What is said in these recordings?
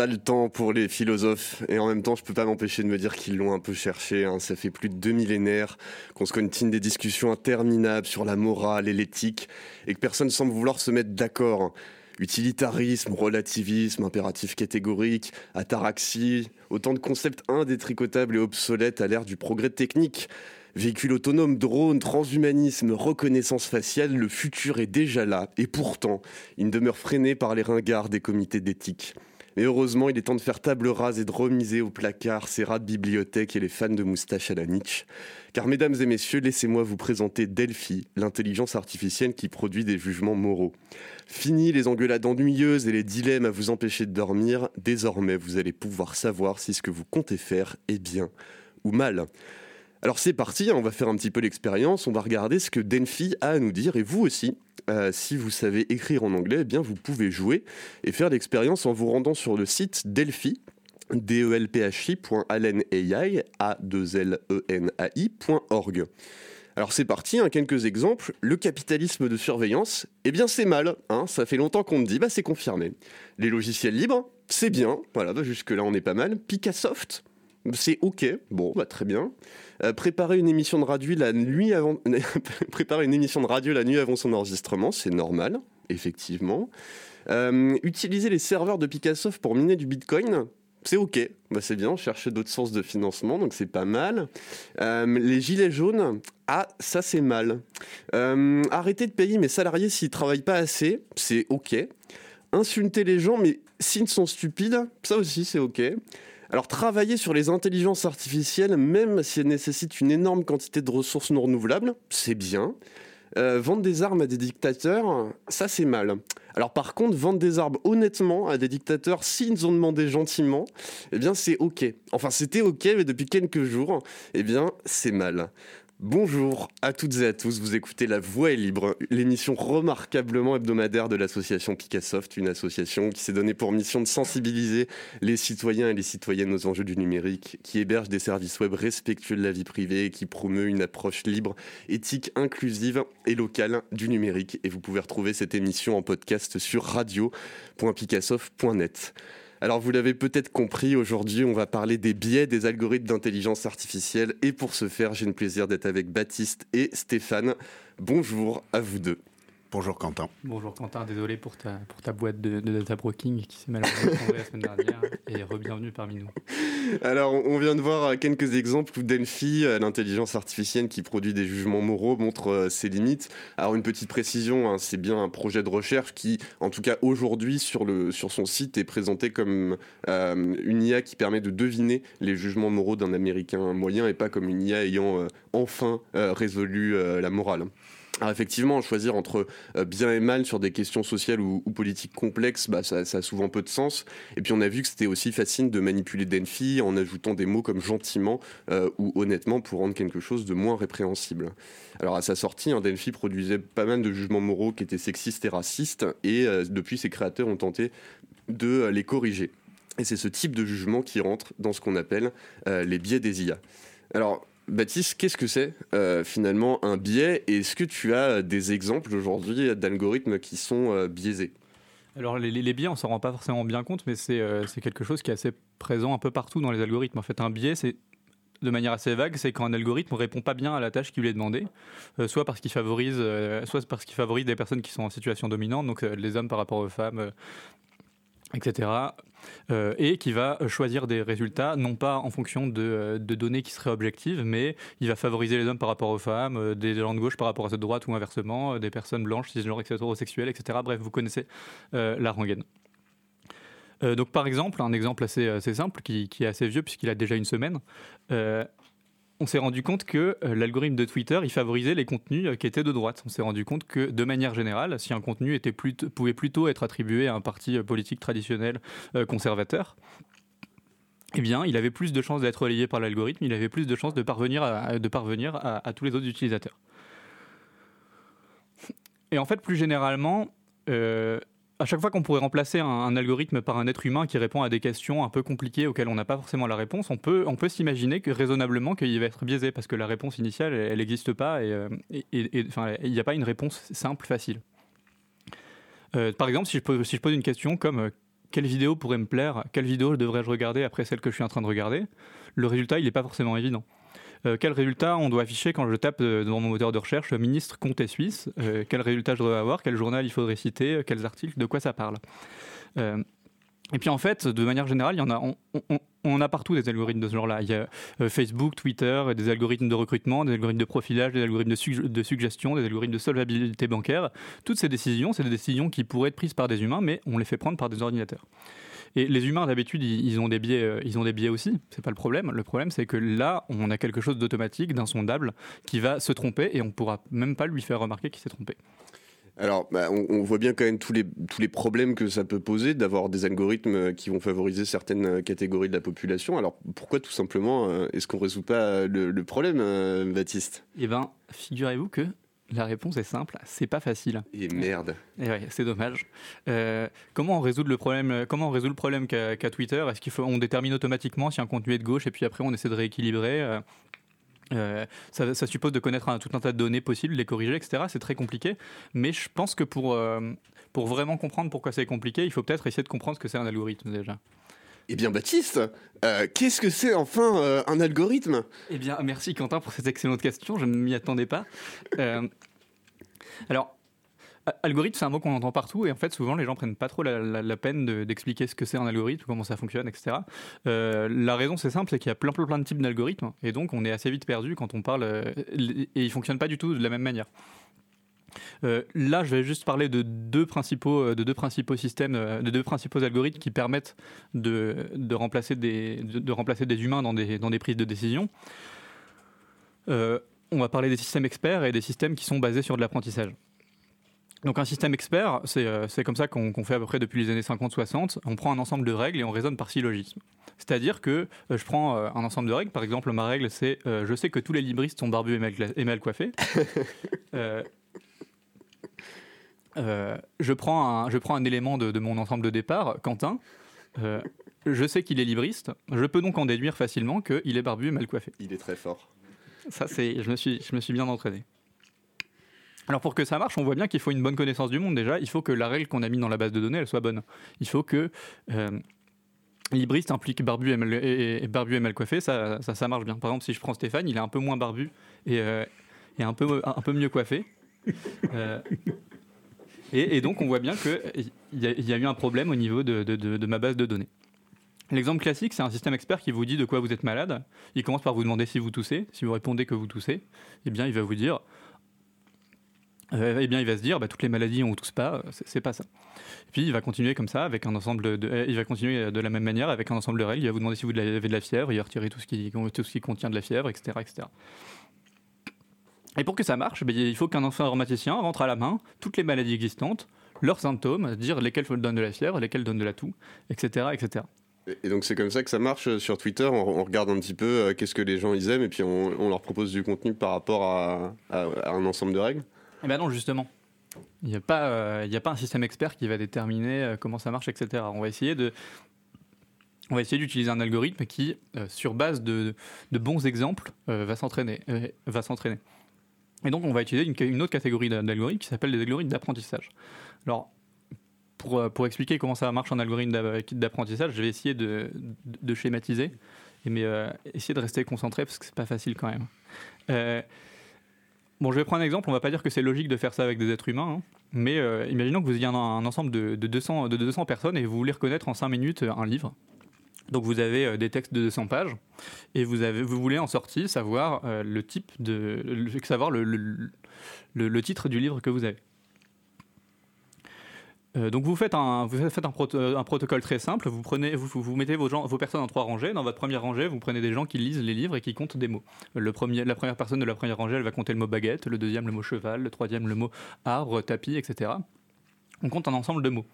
Sale temps pour les philosophes, et en même temps je peux pas m'empêcher de me dire qu'ils l'ont un peu cherché, hein. ça fait plus de deux millénaires qu'on se continue des discussions interminables sur la morale et l'éthique, et que personne semble vouloir se mettre d'accord. Utilitarisme, relativisme, impératif catégorique, ataraxie, autant de concepts indétricotables et obsolètes à l'ère du progrès technique. Véhicule autonome, drone, transhumanisme, reconnaissance faciale, le futur est déjà là. Et pourtant, il demeure freiné par les ringards des comités d'éthique. Mais heureusement, il est temps de faire table rase et de remiser au placard ces rats de bibliothèque et les fans de moustache à la niche. Car mesdames et messieurs, laissez-moi vous présenter Delphi, l'intelligence artificielle qui produit des jugements moraux. Fini les engueulades ennuyeuses et les dilemmes à vous empêcher de dormir, désormais vous allez pouvoir savoir si ce que vous comptez faire est bien ou mal. Alors c'est parti, hein, on va faire un petit peu l'expérience, on va regarder ce que Denfi a à nous dire et vous aussi, euh, si vous savez écrire en anglais, eh bien vous pouvez jouer et faire l'expérience en vous rendant sur le site Delphi delphi.allenai, a 2 l e n a iorg Alors c'est parti, hein, quelques exemples. Le capitalisme de surveillance, eh bien c'est mal, hein, ça fait longtemps qu'on me dit, bah c'est confirmé. Les logiciels libres, c'est bien, voilà, bah, jusque là on est pas mal. Picassoft, c'est ok, bon, bah très bien. Euh, préparer une émission de radio la nuit avant, son enregistrement, c'est normal, effectivement. Euh, utiliser les serveurs de Picassoft pour miner du Bitcoin, c'est ok, bah, c'est bien, chercher d'autres sources de financement, donc c'est pas mal. Euh, les gilets jaunes, ah, ça c'est mal. arrêter de payer mes salariés s'ils travaillent pas assez, c'est ok. Insulter les gens, mais s'ils sont stupides, ça aussi c'est ok. Alors travailler sur les intelligences artificielles, même si elles nécessitent une énorme quantité de ressources non renouvelables, c'est bien. Euh, vendre des armes à des dictateurs, ça c'est mal. Alors par contre, vendre des armes honnêtement à des dictateurs, s'ils ont demandé gentiment, eh bien c'est ok. Enfin c'était ok, mais depuis quelques jours, eh bien c'est mal. Bonjour à toutes et à tous, vous écoutez La Voix est libre, l'émission remarquablement hebdomadaire de l'association Picassoft, une association qui s'est donnée pour mission de sensibiliser les citoyens et les citoyennes aux enjeux du numérique, qui héberge des services web respectueux de la vie privée et qui promeut une approche libre, éthique, inclusive et locale du numérique. Et vous pouvez retrouver cette émission en podcast sur radio.picassoft.net. Alors vous l'avez peut-être compris, aujourd'hui on va parler des biais des algorithmes d'intelligence artificielle et pour ce faire j'ai le plaisir d'être avec Baptiste et Stéphane. Bonjour à vous deux. Bonjour Quentin. Bonjour Quentin, désolé pour ta, pour ta boîte de, data broking qui s'est malheureusement tombée la semaine dernière et re-bienvenue parmi nous. Alors on vient de voir quelques exemples où Delphi, euh, l'intelligence artificielle qui produit des jugements moraux, montre euh, ses limites. Alors une petite précision, hein, c'est bien un projet de recherche qui, en tout cas aujourd'hui sur, le, sur son site, est présenté comme euh, une IA qui permet de deviner les jugements moraux d'un Américain moyen et pas comme une IA ayant enfin résolu la morale. Alors effectivement, choisir entre euh, bien et mal sur des questions sociales ou, politiques complexes, bah, ça, a souvent peu de sens. Et puis on a vu que c'était aussi facile de manipuler Denfi en ajoutant des mots comme gentiment euh, ou honnêtement pour rendre quelque chose de moins répréhensible. Alors à sa sortie, hein, Denfi produisait pas mal de jugements moraux qui étaient sexistes et racistes, et euh, depuis ses créateurs ont tenté de les corriger. Et c'est ce type de jugement qui rentre dans ce qu'on appelle les biais des IA. Alors, Baptiste, qu'est-ce que c'est euh, finalement un biais? Est-ce que tu as des exemples aujourd'hui d'algorithmes qui sont euh, biaisés? Alors les, biais, on s'en rend pas forcément bien compte, mais euh, c'est quelque chose qui est assez présent un peu partout dans les algorithmes. En fait, un biais, de manière assez vague, c'est quand un algorithme répond pas bien à la tâche qui lui est demandée, soit parce qu'il favorise, soit parce qu'il favorise des personnes qui sont en situation dominante, donc les hommes par rapport aux femmes, etc. Euh, et qui va choisir des résultats, non pas en fonction de, euh, données qui seraient objectives, mais il va favoriser les hommes par rapport aux femmes, euh, des gens de gauche par rapport à ceux de droite ou inversement, des personnes blanches, cisgenres, hétérosexuelles, etc. Bref, vous connaissez la rengaine. donc par exemple, un exemple assez, simple, qui, est assez vieux puisqu'il a déjà une semaine, on s'est rendu compte que euh, l'algorithme de Twitter, il favorisait les contenus euh, qui étaient de droite. On s'est rendu compte que, de manière générale, si un contenu était pouvait plutôt être attribué à un parti euh, politique traditionnel conservateur, eh bien, il avait plus de chances d'être relayé par l'algorithme, il avait plus de chances de parvenir à, de parvenir à, tous les autres utilisateurs. Et en fait, plus généralement, à chaque fois qu'on pourrait remplacer un, algorithme par un être humain qui répond à des questions un peu compliquées auxquelles on n'a pas forcément la réponse, on peut, s'imaginer que raisonnablement qu'il va être biaisé parce que la réponse initiale, elle n'existe pas et, euh, il n'y a pas une réponse simple, facile. Euh, par exemple, si je, pose, si je pose une question comme euh, quelle vidéo pourrait me plaire, quelle vidéo devrais-je regarder après celle que je suis en train de regarder, le résultat, il n'est pas forcément évident. Euh, quel résultat on doit afficher quand je tape euh, dans mon moteur de recherche ministre comté suisse? Euh, Quel résultat je dois avoir? Quel journal il faudrait citer? Quels articles? De quoi ça parle? Et puis en fait, de manière générale, il y en a, on, a partout des algorithmes de ce genre-là. Il y a Facebook, Twitter, des algorithmes de recrutement, des algorithmes de profilage, des algorithmes de, de, suggestion, des algorithmes de solvabilité bancaire. Toutes ces décisions, c'est des décisions qui pourraient être prises par des humains, mais on les fait prendre par des ordinateurs. Et les humains, d'habitude, ils, ont des biais, euh, ils ont des biais aussi. C'est pas le problème. Le problème, c'est que là, on a quelque chose d'automatique, d'insondable, qui va se tromper et on pourra même pas lui faire remarquer qu'il s'est trompé. Alors, bah, on, voit bien quand même tous les, tous les problèmes que ça peut poser d'avoir des algorithmes euh, qui vont favoriser certaines euh, catégories de la population. Alors, pourquoi tout simplement est-ce qu'on résout pas le, le problème, Baptiste? Eh bien, figurez-vous que la réponse est simple, c'est pas facile. Et merde. Et ouais, c'est dommage. Euh, comment on résout le problème Comment on résout le problème qu'a Twitter? Est-ce qu'il faut on détermine automatiquement si un contenu est de gauche et puis après on essaie de rééquilibrer euh, euh, ça, suppose de connaître tout un tas de données possibles, les corriger, etc. C'est très compliqué. Mais je pense que pour, pour vraiment comprendre pourquoi c'est compliqué, il faut peut-être essayer de comprendre ce que c'est un algorithme déjà. Eh bien, Baptiste, euh, qu'est-ce que c'est enfin euh, un algorithme? Eh bien, merci Quentin pour cette excellente question. Je ne m'y attendais pas. Euh, alors, algorithme, c'est un mot qu'on entend partout et en fait, souvent, les gens prennent pas trop la, peine d'expliquer ce que c'est un algorithme, comment ça fonctionne, etc. la raison, c'est simple, c'est qu'il y a plein, plein, plein de types d'algorithmes et donc on est assez vite perdu quand on parle et ils fonctionnent pas du tout de la même manière. Euh, là, je vais juste parler de deux principaux, euh, de deux principaux systèmes, euh, de deux principaux algorithmes qui permettent de, de remplacer, des, de, remplacer des humains dans des, dans des prises de décision. on va parler des systèmes experts et des systèmes qui sont basés sur de l'apprentissage. Donc un système expert, c'est comme ça qu'on fait à peu près depuis les années 50-60. On prend un ensemble de règles et on raisonne par syllogisme. C'est-à-dire que je prends un ensemble de règles. Par exemple, ma règle, c'est je sais que tous les libristes sont barbus et mal, et mal coiffés. Euh, je, prends un, je prends un élément de, mon ensemble de départ, Quentin. Euh, je sais qu'il est libriste. Je peux donc en déduire facilement qu'il est barbu et mal coiffé. Il est très fort. Ça, c'est, je me suis, je me suis bien entraîné. Alors pour que ça marche, on voit bien qu'il faut une bonne connaissance du monde déjà. Il faut que la règle qu'on a mise dans la base de données, elle soit bonne. Il faut que euh, libriste implique barbu et mal, et, barbu et mal coiffé, ça, ça, ça, marche bien. Par exemple, si je prends Stéphane, il est un peu moins barbu et, et un, peu, un, peu mieux coiffé. Et, donc, on voit bien qu'il y, y, a eu un problème au niveau de, ma base de données. L'exemple classique, c'est un système expert qui vous dit de quoi vous êtes malade. Il commence par vous demander si vous toussez. Si vous répondez que vous toussez, eh bien, il va vous dire. Euh, eh bien, il va se dire, bah, toutes les maladies, on ne tousse pas, c'est pas ça. Et puis, il va continuer comme ça, avec un ensemble de, il va continuer de la même manière, avec un ensemble de règles. Il va vous demander si vous avez de la fièvre, il va retirer tout ce qui, tout ce qui contient de la fièvre, etc., etc. Et pour que ça marche, ben, il faut qu'un informaticien rentre à la main toutes les maladies existantes, leurs symptômes, dire lesquels donnent de la fièvre, lesquels donnent de la toux, etc. etc. Et donc c'est comme ça que ça marche euh, sur Twitter, on, regarde un petit peu euh, qu'est-ce que les gens ils aiment et puis on, leur propose du contenu par rapport à, un ensemble de règles Eh bien non justement, il n'y a, pas, euh, a pas un système expert qui va déterminer comment ça marche, etc. On va essayer de... On va essayer d'utiliser un algorithme qui, sur base de, de bons exemples, va s'entraîner. va s'entraîner. Et donc, on va utiliser une, autre catégorie d'algorithmes qui s'appelle les algorithmes d'apprentissage. Alors, pour, euh, pour, expliquer comment ça marche un algorithme d'apprentissage, je vais essayer de, de, schématiser, mais euh, essayer de rester concentré parce que c'est pas facile quand même. Euh, bon, je vais prendre un exemple. On va pas dire que c'est logique de faire ça avec des êtres humains, hein, mais imaginons que vous ayez un, un ensemble de, 200, de 200 personnes et vous voulez reconnaître en 5 minutes un livre. Donc vous avez euh, des textes de 200 pages et vous, avez, vous voulez en sortie savoir euh, le type de, savoir le, le, titre du livre que vous avez. Euh, donc vous faites, un, vous faites un, protocole très simple, vous, prenez, vous, vous mettez vos, gens, vos personnes en trois rangées. Dans votre première rangée, vous prenez des gens qui lisent les livres et qui comptent des mots. Le premier, la première personne de la première rangée, elle va compter le mot baguette, le deuxième le mot cheval, le troisième le mot arbre, tapis, etc. On compte un ensemble de mots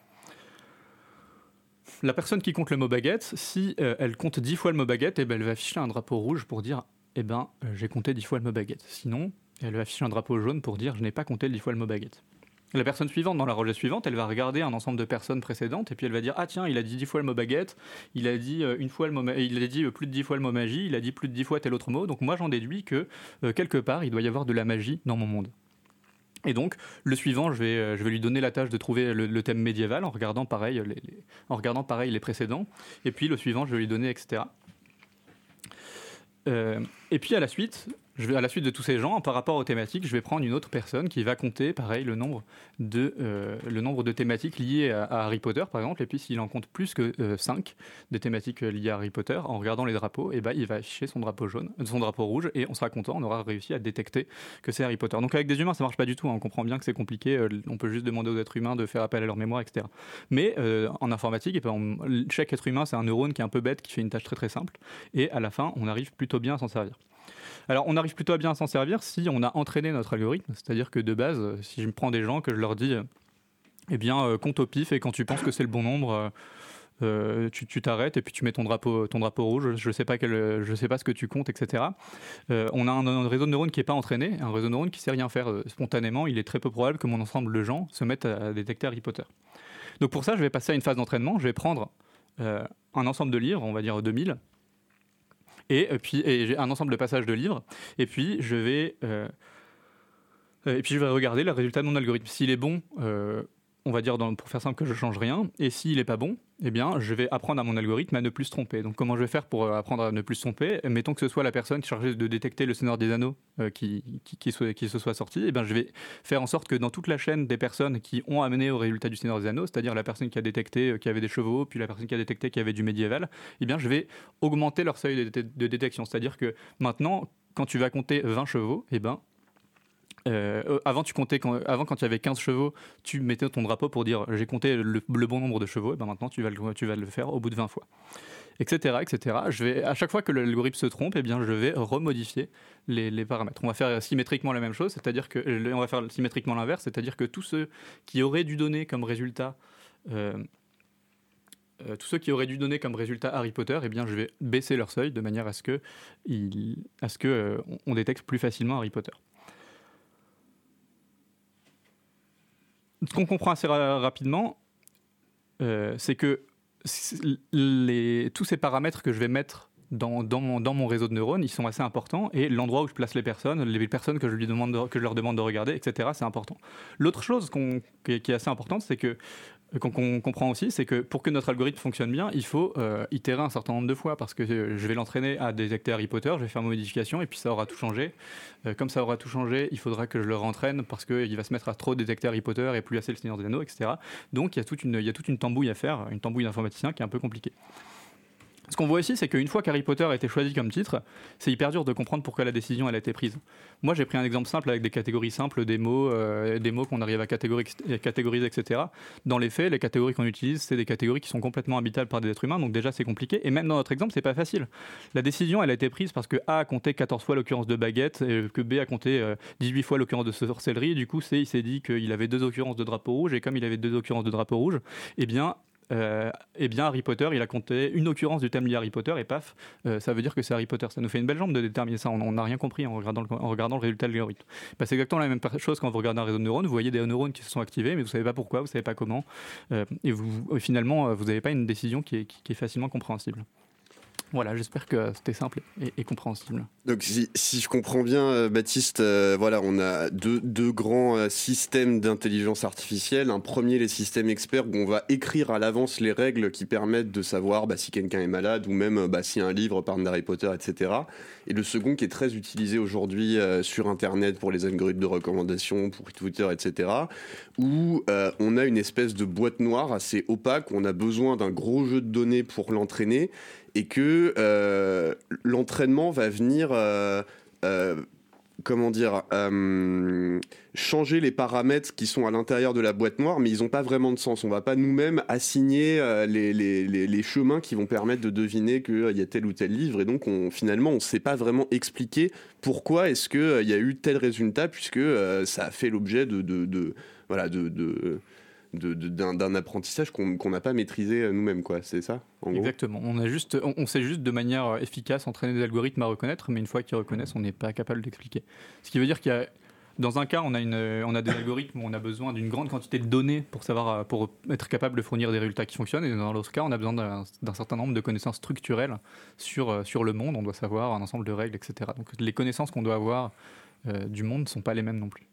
la personne qui compte le mot baguette, si euh, elle compte 10 fois le mot baguette, eh ben, elle va afficher un drapeau rouge pour dire eh ben, euh, j'ai compté 10 fois le mot baguette. Sinon, elle va afficher un drapeau jaune pour dire je n'ai pas compté 10 fois le mot baguette. La personne suivante, dans la rangée suivante, elle va regarder un ensemble de personnes précédentes et puis elle va dire ah tiens il a dit 10 fois le mot baguette, il a dit euh, une fois le mot il a dit plus de 10 fois le mot magie, il a dit plus de 10 fois tel autre mot. Donc moi j'en déduis que quelque part il doit y avoir de la magie dans mon monde. Et donc, le suivant, je vais, je vais lui donner la tâche de trouver le, thème médiéval en regardant, pareil les, en regardant pareil les précédents. Et puis, le suivant, je vais lui donner, etc. et puis, à la suite, à la suite de tous ces gens, par rapport aux thématiques, je vais prendre une autre personne qui va compter, pareil, le nombre de, euh, le nombre de thématiques liées à, Harry Potter, par exemple. Et puis, s'il en compte plus que 5 euh, des thématiques euh, liées à Harry Potter, en regardant les drapeaux, eh ben, il va afficher son drapeau jaune, son drapeau rouge, et on sera content, on aura réussi à détecter que c'est Harry Potter. Donc, avec des humains, ça marche pas du tout. Hein. on comprend bien que c'est compliqué. on peut juste demander aux êtres humains de faire appel à leur mémoire, etc. Mais en informatique, et ben, chaque être humain, c'est un neurone qui est un peu bête, qui fait une tâche très très simple. Et à la fin, on arrive plutôt bien à s'en servir. Alors, on arrive plutôt à bien s'en servir si on a entraîné notre algorithme. C'est-à-dire que de base, si je me prends des gens, que je leur dis, eh bien, euh, compte au pif et quand tu penses que c'est le bon nombre, euh, euh, tu t'arrêtes et puis tu mets ton drapeau, ton drapeau rouge. Je ne sais, pas je sais pas ce que tu comptes, etc. on a un, réseau de neurones qui n'est pas entraîné, un réseau de neurones qui sait rien faire spontanément. Il est très peu probable que mon ensemble de gens se mettent à détecter Harry Potter. Donc pour ça, je vais passer à une phase d'entraînement. Je vais prendre un ensemble de livres, on va dire 2000, et, euh, puis j'ai un ensemble de passages de livres. Et puis je vais euh, et puis je vais regarder le résultat de mon algorithme. S'il est bon, euh, on va dire pour faire simple que je change rien. Et s'il n'est pas bon, eh bien, je vais apprendre à mon algorithme à ne plus se tromper. Donc, comment je vais faire pour euh, apprendre à ne plus se tromper? Mettons que ce soit la personne chargée de détecter le Seigneur des Anneaux euh, qui, qui, se soit sorti. Eh bien, je vais faire en sorte que dans toute la chaîne des personnes qui ont amené au résultat du Seigneur des Anneaux, c'est-à-dire la personne qui a détecté euh, qu'il y avait des chevaux, puis la personne qui a détecté qu'il y avait du médiéval, eh bien, je vais augmenter leur seuil de, de détection. C'est-à-dire que maintenant, quand tu vas compter 20 chevaux, eh ben, euh, euh, avant, tu comptais quand, avant, quand tu avais 15 chevaux, tu mettais ton drapeau pour dire j'ai compté le, bon nombre de chevaux, ben maintenant tu vas, le, faire au bout de 20 fois. Etc. etc. Je vais, à chaque fois que l'algorithme se trompe, eh bien, je vais remodifier les, paramètres. On va faire symétriquement la même chose, c'est-à-dire que on va faire symétriquement l'inverse, c'est-à-dire que tous ceux qui auraient dû donner comme résultat euh, tous ceux qui auraient dû donner comme résultat Harry Potter, eh bien, je vais baisser leur seuil de manière à ce que, à ce que on détecte plus facilement Harry Potter. Ce qu'on comprend assez rapidement, euh, c'est que tous ces paramètres que je vais mettre dans, mon, réseau de neurones, ils sont assez importants et l'endroit où je place les personnes, les personnes que je leur demande de regarder, etc., c'est important. L'autre chose qui, est assez importante, c'est que qu'on comprend aussi, c'est que pour que notre algorithme fonctionne bien, il faut euh, itérer un certain nombre de fois parce que euh, je vais l'entraîner à détecter Harry Potter, je vais faire ma modification et puis ça aura tout changé. Euh, comme ça aura tout changé, il faudra que je le rentraîne parce qu'il va se mettre à trop détecter Harry Potter et plus assez le Seigneur des Anneaux, etc. Donc il y, il y a toute une tambouille à faire, une tambouille d'informaticien qui est un peu compliquée. Ce qu'on voit ici, c'est qu'une fois qu'Harry Potter a été choisi comme titre, c'est hyper dur de comprendre pourquoi la décision a été prise. Moi, j'ai pris un exemple simple avec des catégories simples, des mots, euh, des mots qu'on arrive à catégoriser, etc. Dans les faits, les catégories qu'on utilise, c'est des catégories qui sont complètement habitables par des êtres humains, donc déjà c'est compliqué. Et même dans notre exemple, c'est pas facile. La décision, elle a été prise parce que A a compté 14 fois l'occurrence de baguette, et que B a compté 18 euh, fois l'occurrence de sorcellerie. Du coup, C, il s'est dit qu'il avait deux occurrences de drapeau rouge, et comme il avait deux occurrences de drapeau rouge, eh bien, euh, eh bien Harry Potter, il a compté une occurrence du thème lié Harry Potter et paf, euh, ça veut dire que c'est Harry Potter. Ça nous fait une belle jambe de déterminer ça. On n'a rien compris en regardant le, résultat de l'algorithme. Bah, c'est exactement la même chose quand vous regardez un réseau de neurones. Vous voyez des neurones qui se sont activés, mais vous savez pas pourquoi, vous savez pas comment, euh, et finalement, vous n'avez pas une décision qui est facilement compréhensible. Voilà, j'espère que c'était simple et, compréhensible. Donc, si, je comprends bien, euh, Baptiste, euh, voilà, on a deux, grands euh, systèmes d'intelligence artificielle. Un premier, les systèmes experts, où on va écrire à l'avance les règles qui permettent de savoir bah, si quelqu'un est malade ou même bah, si un livre parle d'Harry Potter, etc. Et le second, qui est très utilisé aujourd'hui sur Internet pour les algorithmes de recommandation, pour Twitter, etc., où on a une espèce de boîte noire assez opaque, où on a besoin d'un gros jeu de données pour l'entraîner et que euh, l'entraînement va venir, euh, euh, comment dire, changer les paramètres qui sont à l'intérieur de la boîte noire, mais ils n'ont pas vraiment de sens. On va pas nous-mêmes assigner les, chemins qui vont permettre de deviner qu'il y a tel ou tel livre, et donc on, finalement on ne sait pas vraiment expliquer pourquoi est-ce qu'il y a eu tel résultat, puisque ça a fait l'objet de, voilà, de d'un apprentissage qu'on n'a pas maîtrisé euh, nous-mêmes, quoi. C'est ça Exactement. On, a juste, on, sait juste de manière euh, efficace entraîner des algorithmes à reconnaître, mais une fois qu'ils reconnaissent, on n'est pas capable d'expliquer. Ce qui veut dire qu'il y a dans un cas, on a, une, on a des algorithmes où on a besoin d'une grande quantité de données pour, savoir, pour être capable de fournir des résultats qui fonctionnent. Et dans l'autre cas, on a besoin d'un certain nombre de connaissances structurelles sur, euh, sur le monde. On doit savoir un ensemble de règles, etc. Donc les connaissances qu'on doit avoir du monde ne sont pas les mêmes non plus.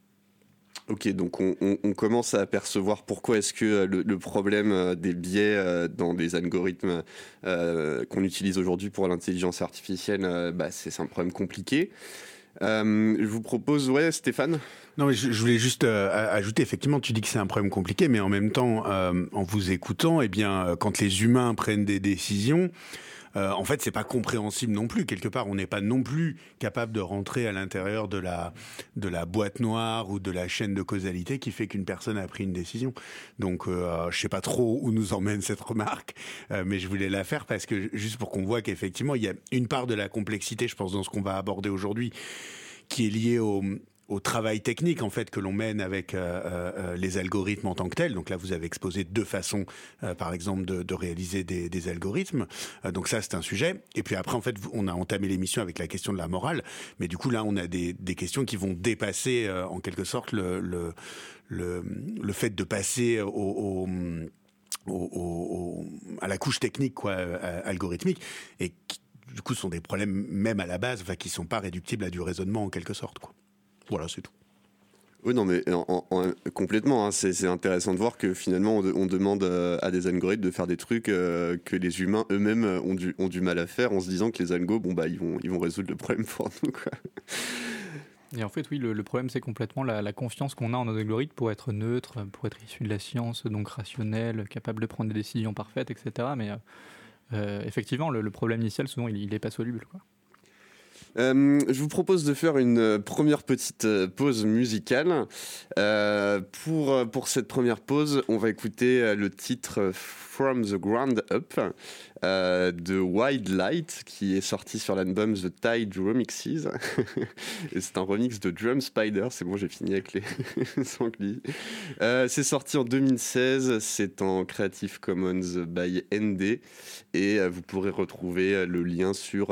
Ok, donc on, commence à apercevoir pourquoi est-ce que le, problème des biais dans des algorithmes qu'on utilise aujourd'hui pour l'intelligence artificielle, bah, c'est un problème compliqué. je vous propose, ouais, Stéphane? Non, je, voulais juste ajouter, effectivement, tu dis que c'est un problème compliqué, mais en même temps, en vous écoutant, eh bien, quand les humains prennent des décisions, euh, en fait, c'est pas compréhensible non plus. Quelque part, on n'est pas non plus capable de rentrer à l'intérieur de la de la boîte noire ou de la chaîne de causalité qui fait qu'une personne a pris une décision. Donc, euh, je sais pas trop où nous emmène cette remarque, euh, mais je voulais la faire parce que juste pour qu'on voit qu'effectivement, il y a une part de la complexité, je pense, dans ce qu'on va aborder aujourd'hui, qui est liée au, au travail technique en fait que l'on mène avec euh, euh, euh, les algorithmes en tant que tels. Donc là, vous avez exposé deux façons, par exemple, de, réaliser des, algorithmes. donc ça, c'est un sujet. Et puis après, en fait, on a entamé l'émission avec la question de la morale, mais du coup là, on a des, questions qui vont dépasser en quelque sorte le, le, le, fait de passer à la couche technique quoi, algorithmique et qui, du coup sont des problèmes même à la base, enfin, qui sont pas réductibles à du raisonnement en quelque sorte quoi. Voilà, c'est tout. Oui, non, mais complètement. Hein. c'est intéressant de voir que finalement, on, demande euh, à des algorithmes de faire des trucs euh, que les humains eux-mêmes ont du, ont du mal à faire en se disant que les algos, bon, bah, ils vont, ils vont résoudre le problème pour nous. Quoi. Et en fait, oui, le, problème, c'est complètement la, confiance qu'on a en nos algorithmes pour être neutre, pour être issu de la science, donc rationnel, capable de prendre des décisions parfaites, etc. Mais euh, effectivement, le, problème initial, souvent, il n'est pas soluble. Quoi. Euh, je vous propose de faire une euh, première petite euh, pause musicale. pour, pour cette première pause, on va écouter le titre From the Ground Up de Wild Light qui est sorti sur l'album The Tide Remixes. c'est un remix de Drum Spider. C'est bon, j'ai fini avec les sangliers. c'est sorti en 2016. C'est en Creative Commons by ND et vous pourrez retrouver le lien sur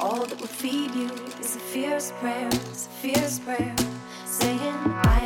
all that will feed you is a fierce prayer, it's a fierce prayer, saying I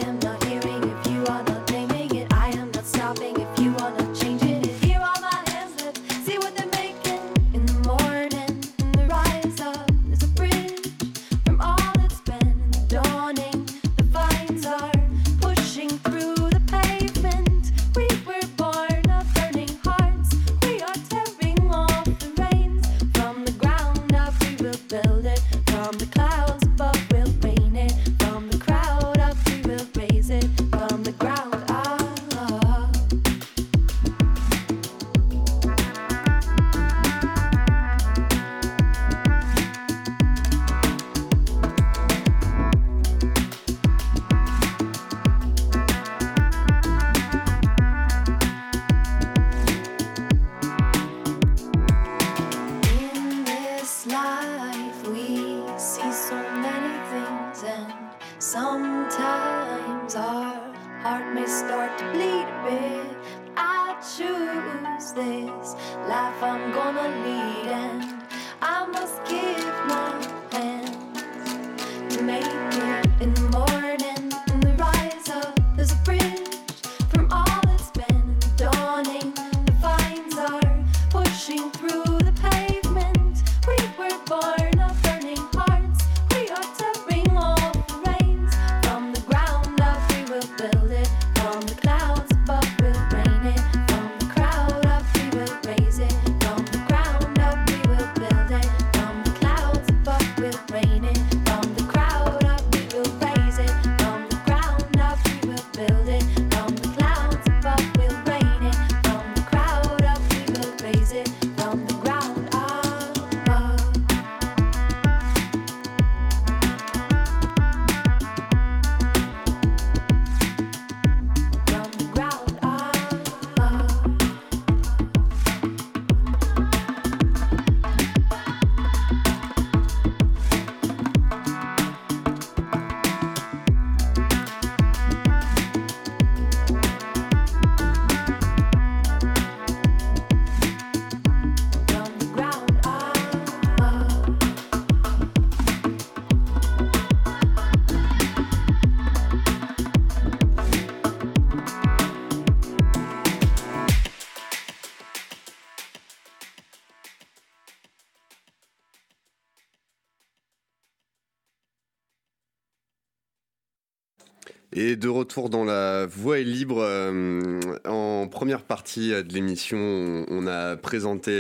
de retour dans la voie libre, euh, en première partie de l'émission, on a présenté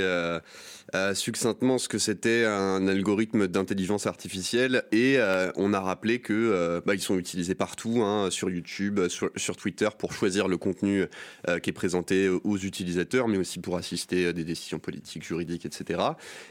euh, euh, succinctement ce que c'était un algorithme d'intelligence artificielle et on a rappelé que bah, ils sont utilisés partout, hein, sur YouTube, sur, Twitter, pour choisir le contenu qui est présenté aux utilisateurs, mais aussi pour assister à des décisions politiques, juridiques, etc.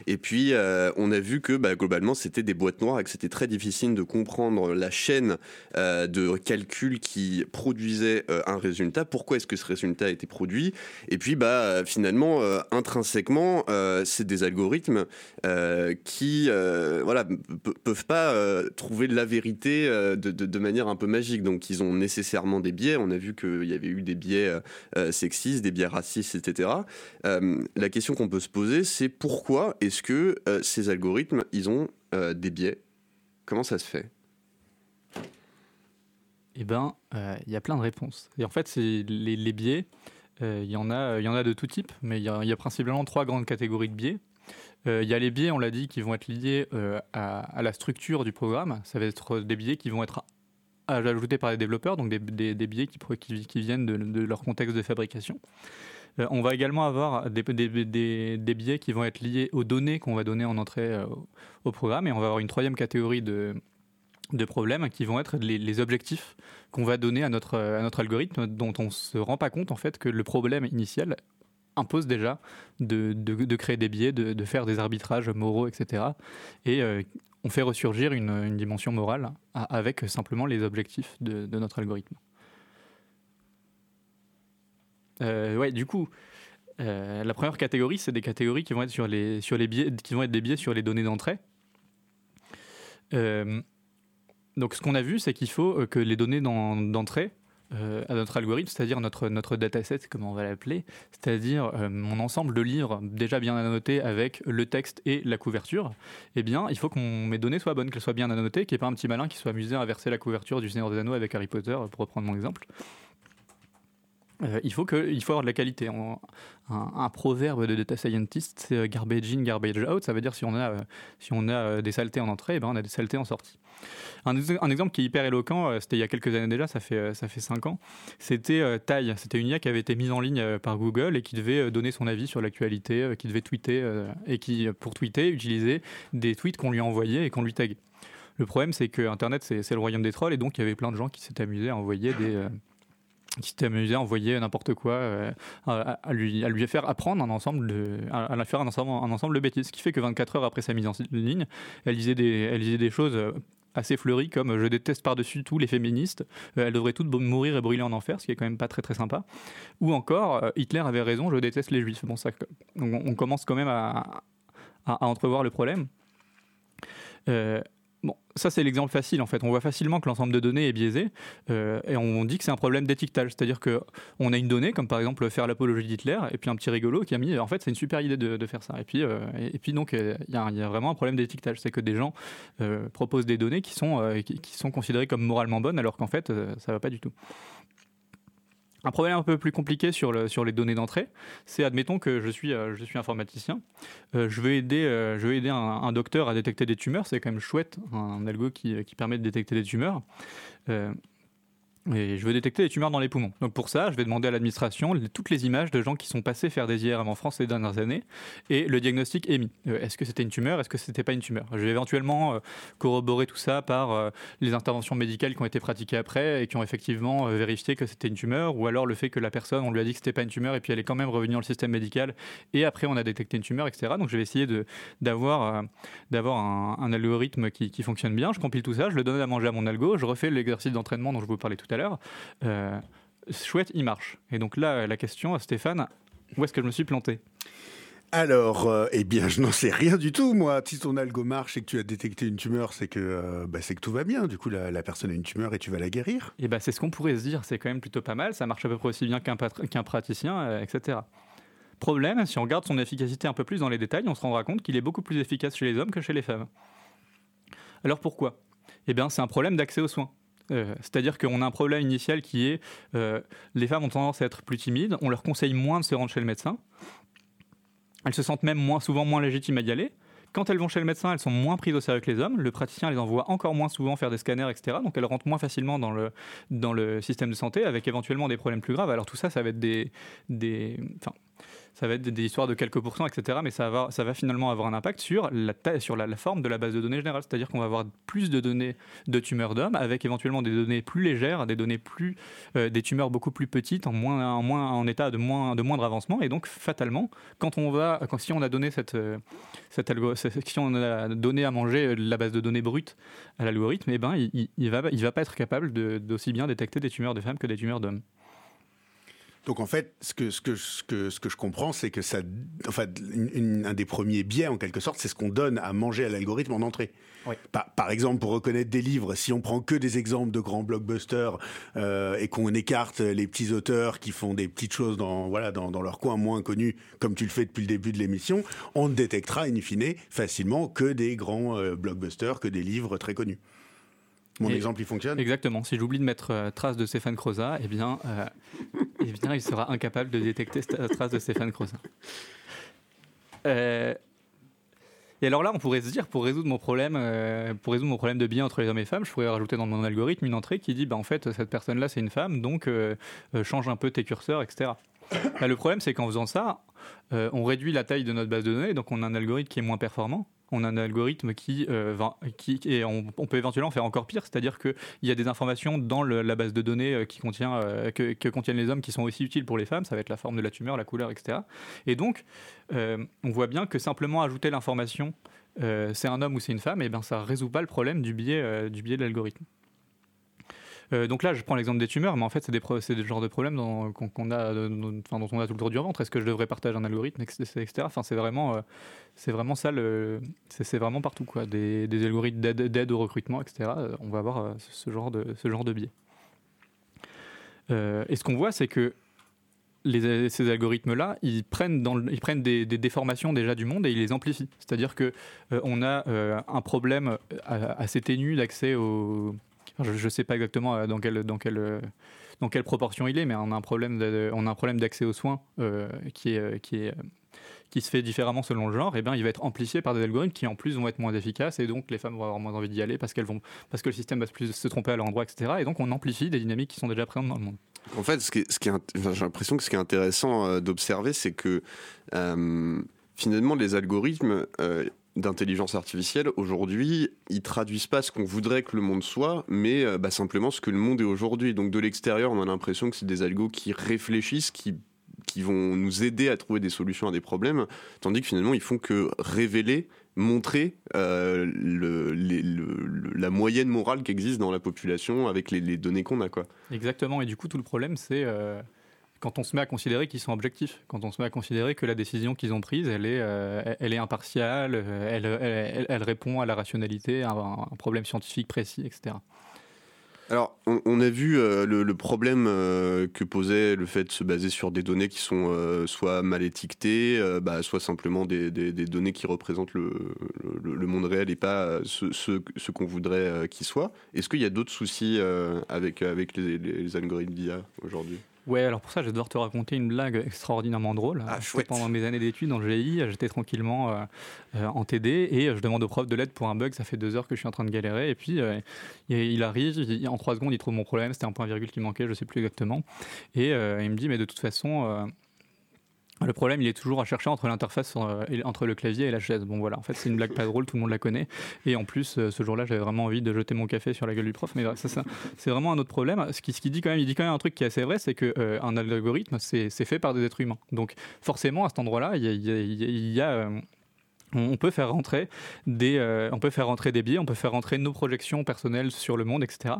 Et puis on a vu que bah, globalement c'était des boîtes noires et que c'était très difficile de comprendre la chaîne de calcul qui produisait euh, un résultat. Pourquoi est-ce que ce résultat a été produit? Et puis, bah, finalement, euh, intrinsèquement, euh, c'est des algorithmes qui, voilà, peuvent pas trouver la vérité de, de, manière un peu magique. Donc, ils ont nécessairement des biais. On a vu qu'il y avait eu des biais sexistes, des biais racistes, etc. la question qu'on peut se poser, c'est pourquoi est-ce que ces algorithmes, ils ont des biais? Comment ça se fait? Eh ben, euh, il y a plein de réponses. Et en fait, c'est les, biais. Euh, il y en a, il y en a de tout type, mais il y, a principalement trois grandes catégories de biais. Euh, il y a les biais, on l'a dit, qui vont être liés à, la structure du programme. Ça va être des biais qui vont être ajoutés par les développeurs, donc des, biais qui, viennent de, leur contexte de fabrication. on va également avoir des, biais qui vont être liés aux données qu'on va donner en entrée au programme, et on va avoir une troisième catégorie de, de problèmes qui vont être les, objectifs qu'on va donner à notre, algorithme dont on ne se rend pas compte en fait que le problème initial impose déjà de, créer des biais, de, faire des arbitrages moraux, etc. Et euh, on fait ressurgir une, dimension morale avec simplement les objectifs de, notre algorithme. Euh, du coup, euh, la première catégorie, c'est des catégories qui vont être des biais sur les données d'entrée. Donc, ce qu'on a vu, c'est qu'il faut euh, que les données d'entrée euh, à notre algorithme, c'est-à-dire notre, notre dataset, comme on va l'appeler, c'est-à-dire euh, mon ensemble de livres déjà bien annotés avec le texte et la couverture, eh bien, il faut que mes données soient bonnes, qu'elles soient bien annotées, qu'il n'y ait pas un petit malin qui soit amusé à verser la couverture du Seigneur des Anneaux avec Harry Potter, pour reprendre mon exemple. Euh, il, faut que, faut avoir de la qualité. un, proverbe de data scientist, c'est garbage in, garbage out. Ça veut dire si on a, si on a des saletés en entrée, eh ben on a des saletés en sortie. Un, exemple qui est hyper éloquent, euh, c'était il y a quelques années déjà, ça fait, euh, ça fait 5 ans, c'était euh, Tai. C'était une IA qui avait été mise en ligne par Google et qui devait donner son avis sur l'actualité, qui devait tweeter et qui, pour tweeter, utilisait des tweets qu'on lui envoyait et qu'on lui taguait. Le problème, c'est que Internet, c'est le royaume des trolls et donc il y avait plein de gens qui s'étaient amusés à envoyer des qui s'était amusé à envoyer n'importe quoi, à, lui, à lui faire apprendre un ensemble de, à, faire un ensemble, un ensemble de bêtises. Ce qui fait que 24 heures après sa mise en ligne, elle disait des, elle des choses assez fleuries comme je déteste par-dessus tout les féministes, euh, elles devraient toutes mourir et brûler en enfer, ce qui est quand même pas très très sympa. Ou encore, euh, Hitler avait raison, je déteste les juifs. Bon, ça, on, commence quand même à, entrevoir le problème. Euh, Bon, ça c'est l'exemple facile en fait. On voit facilement que l'ensemble de données est biaisé euh, et on dit que c'est un problème d'étiquetage. C'est-à-dire qu'on a une donnée, comme par exemple faire l'apologie d'Hitler, et puis un petit rigolo qui a mis en fait c'est une super idée de, faire ça. Et puis, euh, et, puis donc il y, a vraiment un problème d'étiquetage. C'est que des gens euh, proposent des données qui sont, qui, sont considérées comme moralement bonnes alors qu'en fait ça va pas du tout. Un problème un peu plus compliqué sur, le, sur les données d'entrée, c'est admettons que je suis, euh, informaticien, euh, je veux aider, euh, un, docteur à détecter des tumeurs, c'est quand même chouette, un, algo qui, permet de détecter des tumeurs et je veux détecter les tumeurs dans les poumons. Donc pour ça, je vais demander à l'administration toutes les images de gens qui sont passés faire des IRM en France ces dernières années et le diagnostic émis. Euh, est-ce que c'était une tumeur Est-ce que c'était pas une tumeur? Je vais éventuellement euh, corroborer tout ça par euh, les interventions médicales qui ont été pratiquées après et qui ont effectivement vérifié que c'était une tumeur ou alors le fait que la personne, on lui a dit que c'était pas une tumeur et puis elle est quand même revenue dans le système médical et après on a détecté une tumeur, etc. Donc je vais essayer d'avoir un, un, algorithme qui, qui fonctionne bien. Je compile tout ça, je le donne à manger à mon algo, je refais l'exercice d'entraînement dont je vous parlais tout à l'heure. Euh, chouette, il marche. Et donc là, la question, Stéphane, où est-ce que je me suis planté? Alors, euh, eh bien, je n'en sais rien du tout, moi. Si ton algo marche et que tu as détecté une tumeur, c'est que, euh, bah, c'est que tout va bien. Du coup, la, personne a une tumeur et tu vas la guérir. Et eh bah, c'est ce qu'on pourrait se dire. C'est quand même plutôt pas mal. Ça marche à peu près aussi bien qu'un, qu'un praticien, etc. Problème, si on regarde son efficacité un peu plus dans les détails, on se rendra compte qu'il est beaucoup plus efficace chez les hommes que chez les femmes. Alors pourquoi? Eh bien, c'est un problème d'accès aux soins. Euh, c'est-à-dire qu'on a un problème initial qui est euh, les femmes ont tendance à être plus timides, on leur conseille moins de se rendre chez le médecin, elles se sentent même moins, souvent moins légitimes à y aller, quand elles vont chez le médecin, elles sont moins prises au sérieux que les hommes. Le praticien les envoie encore moins souvent faire des scanners, etc. Donc elles rentrent moins facilement dans le, dans le système de santé avec éventuellement des problèmes plus graves. Alors tout ça, ça va être des, des, enfin, ça va être des histoires de quelques pourcents, etc. Mais ça va, ça va finalement avoir un impact sur la, sur la, forme de la base de données générale. C'est-à-dire qu'on va avoir plus de données de tumeurs d'hommes avec éventuellement des données plus légères, des données plus, euh, des tumeurs beaucoup plus petites, en, moins, en, moins, en état de, moins, de moindre avancement. Et donc, fatalement, quand on va, quand, si on a donné cette, euh, cette si on a donné à manger la base de données brute à l'algorithme, eh ben, il, il, va, il va pas être capable d'aussi bien détecter des tumeurs de femmes que des tumeurs d'hommes. Donc en fait, ce que, ce que, ce que, ce que je comprends, c'est que ça, enfin, un des premiers biais en quelque sorte, c'est ce qu'on donne à manger à l'algorithme en entrée. Oui. Par, par, exemple, pour reconnaître des livres, si on prend que des exemples de grands blockbusters euh, et qu'on écarte les petits auteurs qui font des petites choses dans, voilà, dans, dans, leur coin moins connu, comme tu le fais depuis le début de l'émission, on ne détectera in fine facilement que des grands euh, blockbusters, que des livres très connus. Mon exemple, il fonctionne Exactement. Si j'oublie de mettre euh, trace de Stéphane Croza, eh bien, euh, eh bien, il sera incapable de détecter euh, trace de Stéphane Croza. et alors là, on pourrait se dire, pour résoudre mon problème, pour résoudre mon problème de bien entre les hommes et les femmes, je pourrais rajouter dans mon algorithme une entrée qui dit, bah, en fait, cette personne-là, c'est une femme, donc change un peu tes curseurs, etc. Bah, le problème, c'est qu'en faisant ça, on réduit la taille de notre base de données, donc on a un algorithme qui est moins performant on a un algorithme qui, euh, on, peut éventuellement faire encore pire, c'est-à-dire qu'il y a des informations dans la base de données euh, qui euh, que, contiennent les hommes qui sont aussi utiles pour les femmes, ça va être la forme de la tumeur, la couleur, etc. Et donc, on voit bien que simplement ajouter l'information c'est un homme ou c'est une femme, et eh ben ça résout pas le problème du biais, du biais de l'algorithme. Euh, donc là, je prends l'exemple des tumeurs, mais en fait, c'est des, c'est des genres de problèmes qu'on, a, dont on a tout le tour du ventre. Est-ce que je devrais partager un algorithme, etc. Enfin, c'est vraiment, euh, c'est vraiment ça, c'est, vraiment partout, quoi. Des, algorithmes d'aide, au recrutement, etc. On va avoir euh, ce genre de, biais. et ce qu'on voit, c'est que ces algorithmes-là, ils prennent, des, déformations déjà du monde et ils les amplifient. C'est-à-dire que on a un problème assez ténu d'accès aux je ne sais pas exactement euh, euh, dans quelle proportion il est, mais on a un problème, d'accès aux soins euh, qui, se fait différemment selon le genre. Et bien, il va être amplifié par des algorithmes qui en plus vont être moins efficaces et donc les femmes vont avoir moins envie d'y aller parce que le système va se tromper à leur endroit, etc. Et donc on amplifie des dynamiques qui sont déjà présentes dans le monde. En fait, j'ai l'impression que ce qui est intéressant d'observer, c'est que finalement les algorithmes d'intelligence artificielle, aujourd'hui, ils traduisent pas ce qu'on voudrait que le monde soit, mais euh, bah, simplement ce que le monde est aujourd'hui. Donc de l'extérieur, on a l'impression que c'est des algos qui réfléchissent, qui, qui vont nous aider à trouver des solutions à des problèmes, tandis que finalement, ils font que révéler, montrer euh, la moyenne morale qui existe dans la population avec les, données qu'on a. Quoi. Exactement, et du coup, tout le problème, c'est... Euh, quand on se met à considérer qu'ils sont objectifs, quand on se met à considérer que la décision qu'ils ont prise, elle est, euh, elle est impartiale, elle, elle, répond à la rationalité, à un, problème scientifique précis, etc. Alors, on, a vu euh, le, problème euh, que posait le fait de se baser sur des données qui sont soit mal étiquetées, bah, soit simplement des, données qui représentent le, monde réel et pas ce, qu'on voudrait qu'il soit. Est-ce qu'il y a d'autres soucis avec, les algorithmes d'IA aujourd'hui? Ouais, alors pour ça, je vais devoir te raconter une blague extraordinairement drôle. Ah, Pendant mes années d'études dans le GI, j'étais tranquillement euh, euh, en TD et je demande au prof de l'aide pour un bug. Ça fait deux heures que je suis en train de galérer. Et puis, euh, il arrive, en trois secondes, il trouve mon problème. C'était un point virgule qui manquait, je sais plus exactement. Et il me dit, mais de toute façon, le problème, il est toujours à chercher entre l'interface, euh, entre le clavier et la chaise. Bon voilà, en fait, c'est une blague pas drôle, tout le monde la connaît. Et en plus, euh, ce jour-là, j'avais vraiment envie de jeter mon café sur la gueule du prof. Mais ça, c'est vraiment un autre problème. Ce qu'il dit quand même, il dit quand même un truc qui est assez vrai, c'est qu'un euh, algorithme, c'est fait par des êtres humains. Donc forcément, à cet endroit-là, il y a, on peut faire rentrer des, euh, on peut faire rentrer des biais, on peut faire rentrer nos projections personnelles sur le monde, etc.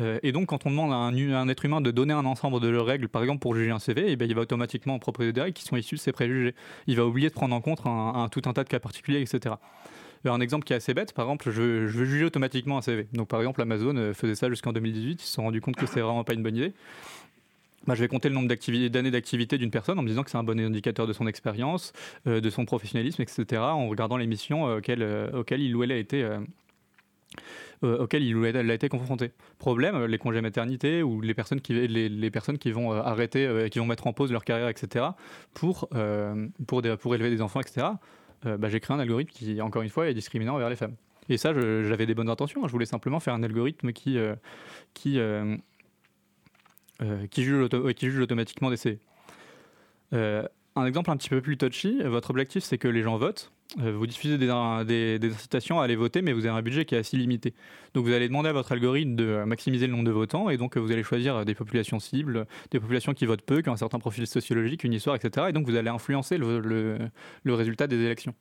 Euh, et donc, quand on demande à un, être humain de donner un ensemble de règles, par exemple pour juger un CV, eh bien, il va automatiquement proposer des règles qui sont issues de ses préjugés. Il va oublier de prendre en compte un, tout un tas de cas particuliers, etc. Un exemple qui est assez bête, par exemple, je veux, je veux juger automatiquement un CV. Donc, par exemple, Amazon euh, faisait ça jusqu'en 2018, ils se sont rendus compte que c'était vraiment pas une bonne idée. Bah, je vais compter le nombre d'années d'activité d'une personne en me disant que c'est un bon indicateur de son expérience, euh, de son professionnalisme, etc., en regardant les missions euh, euh, auxquelles, il ou elle a été. confronté. Problème, les congés maternité ou les personnes qui, vont arrêter, qui vont mettre en pause leur carrière, etc., pour, pour, pour élever des enfants, etc., bah, j'ai créé un algorithme qui, encore une fois, est discriminant envers les femmes. Et ça, j'avais des bonnes intentions. Hein. Je voulais simplement faire un algorithme qui, qui, qui, juge, qui juge automatiquement des CV. un exemple un petit peu plus touchy, votre objectif c'est que les gens votent. Euh, vous diffusez des, des, incitations à aller voter, mais vous avez un budget qui est assez limité. Donc vous allez demander à votre algorithme de maximiser le nombre de votants, et donc vous allez choisir des populations cibles, des populations qui votent peu, qui ont un certain profil sociologique, une histoire, etc. Et donc vous allez influencer le, résultat des élections.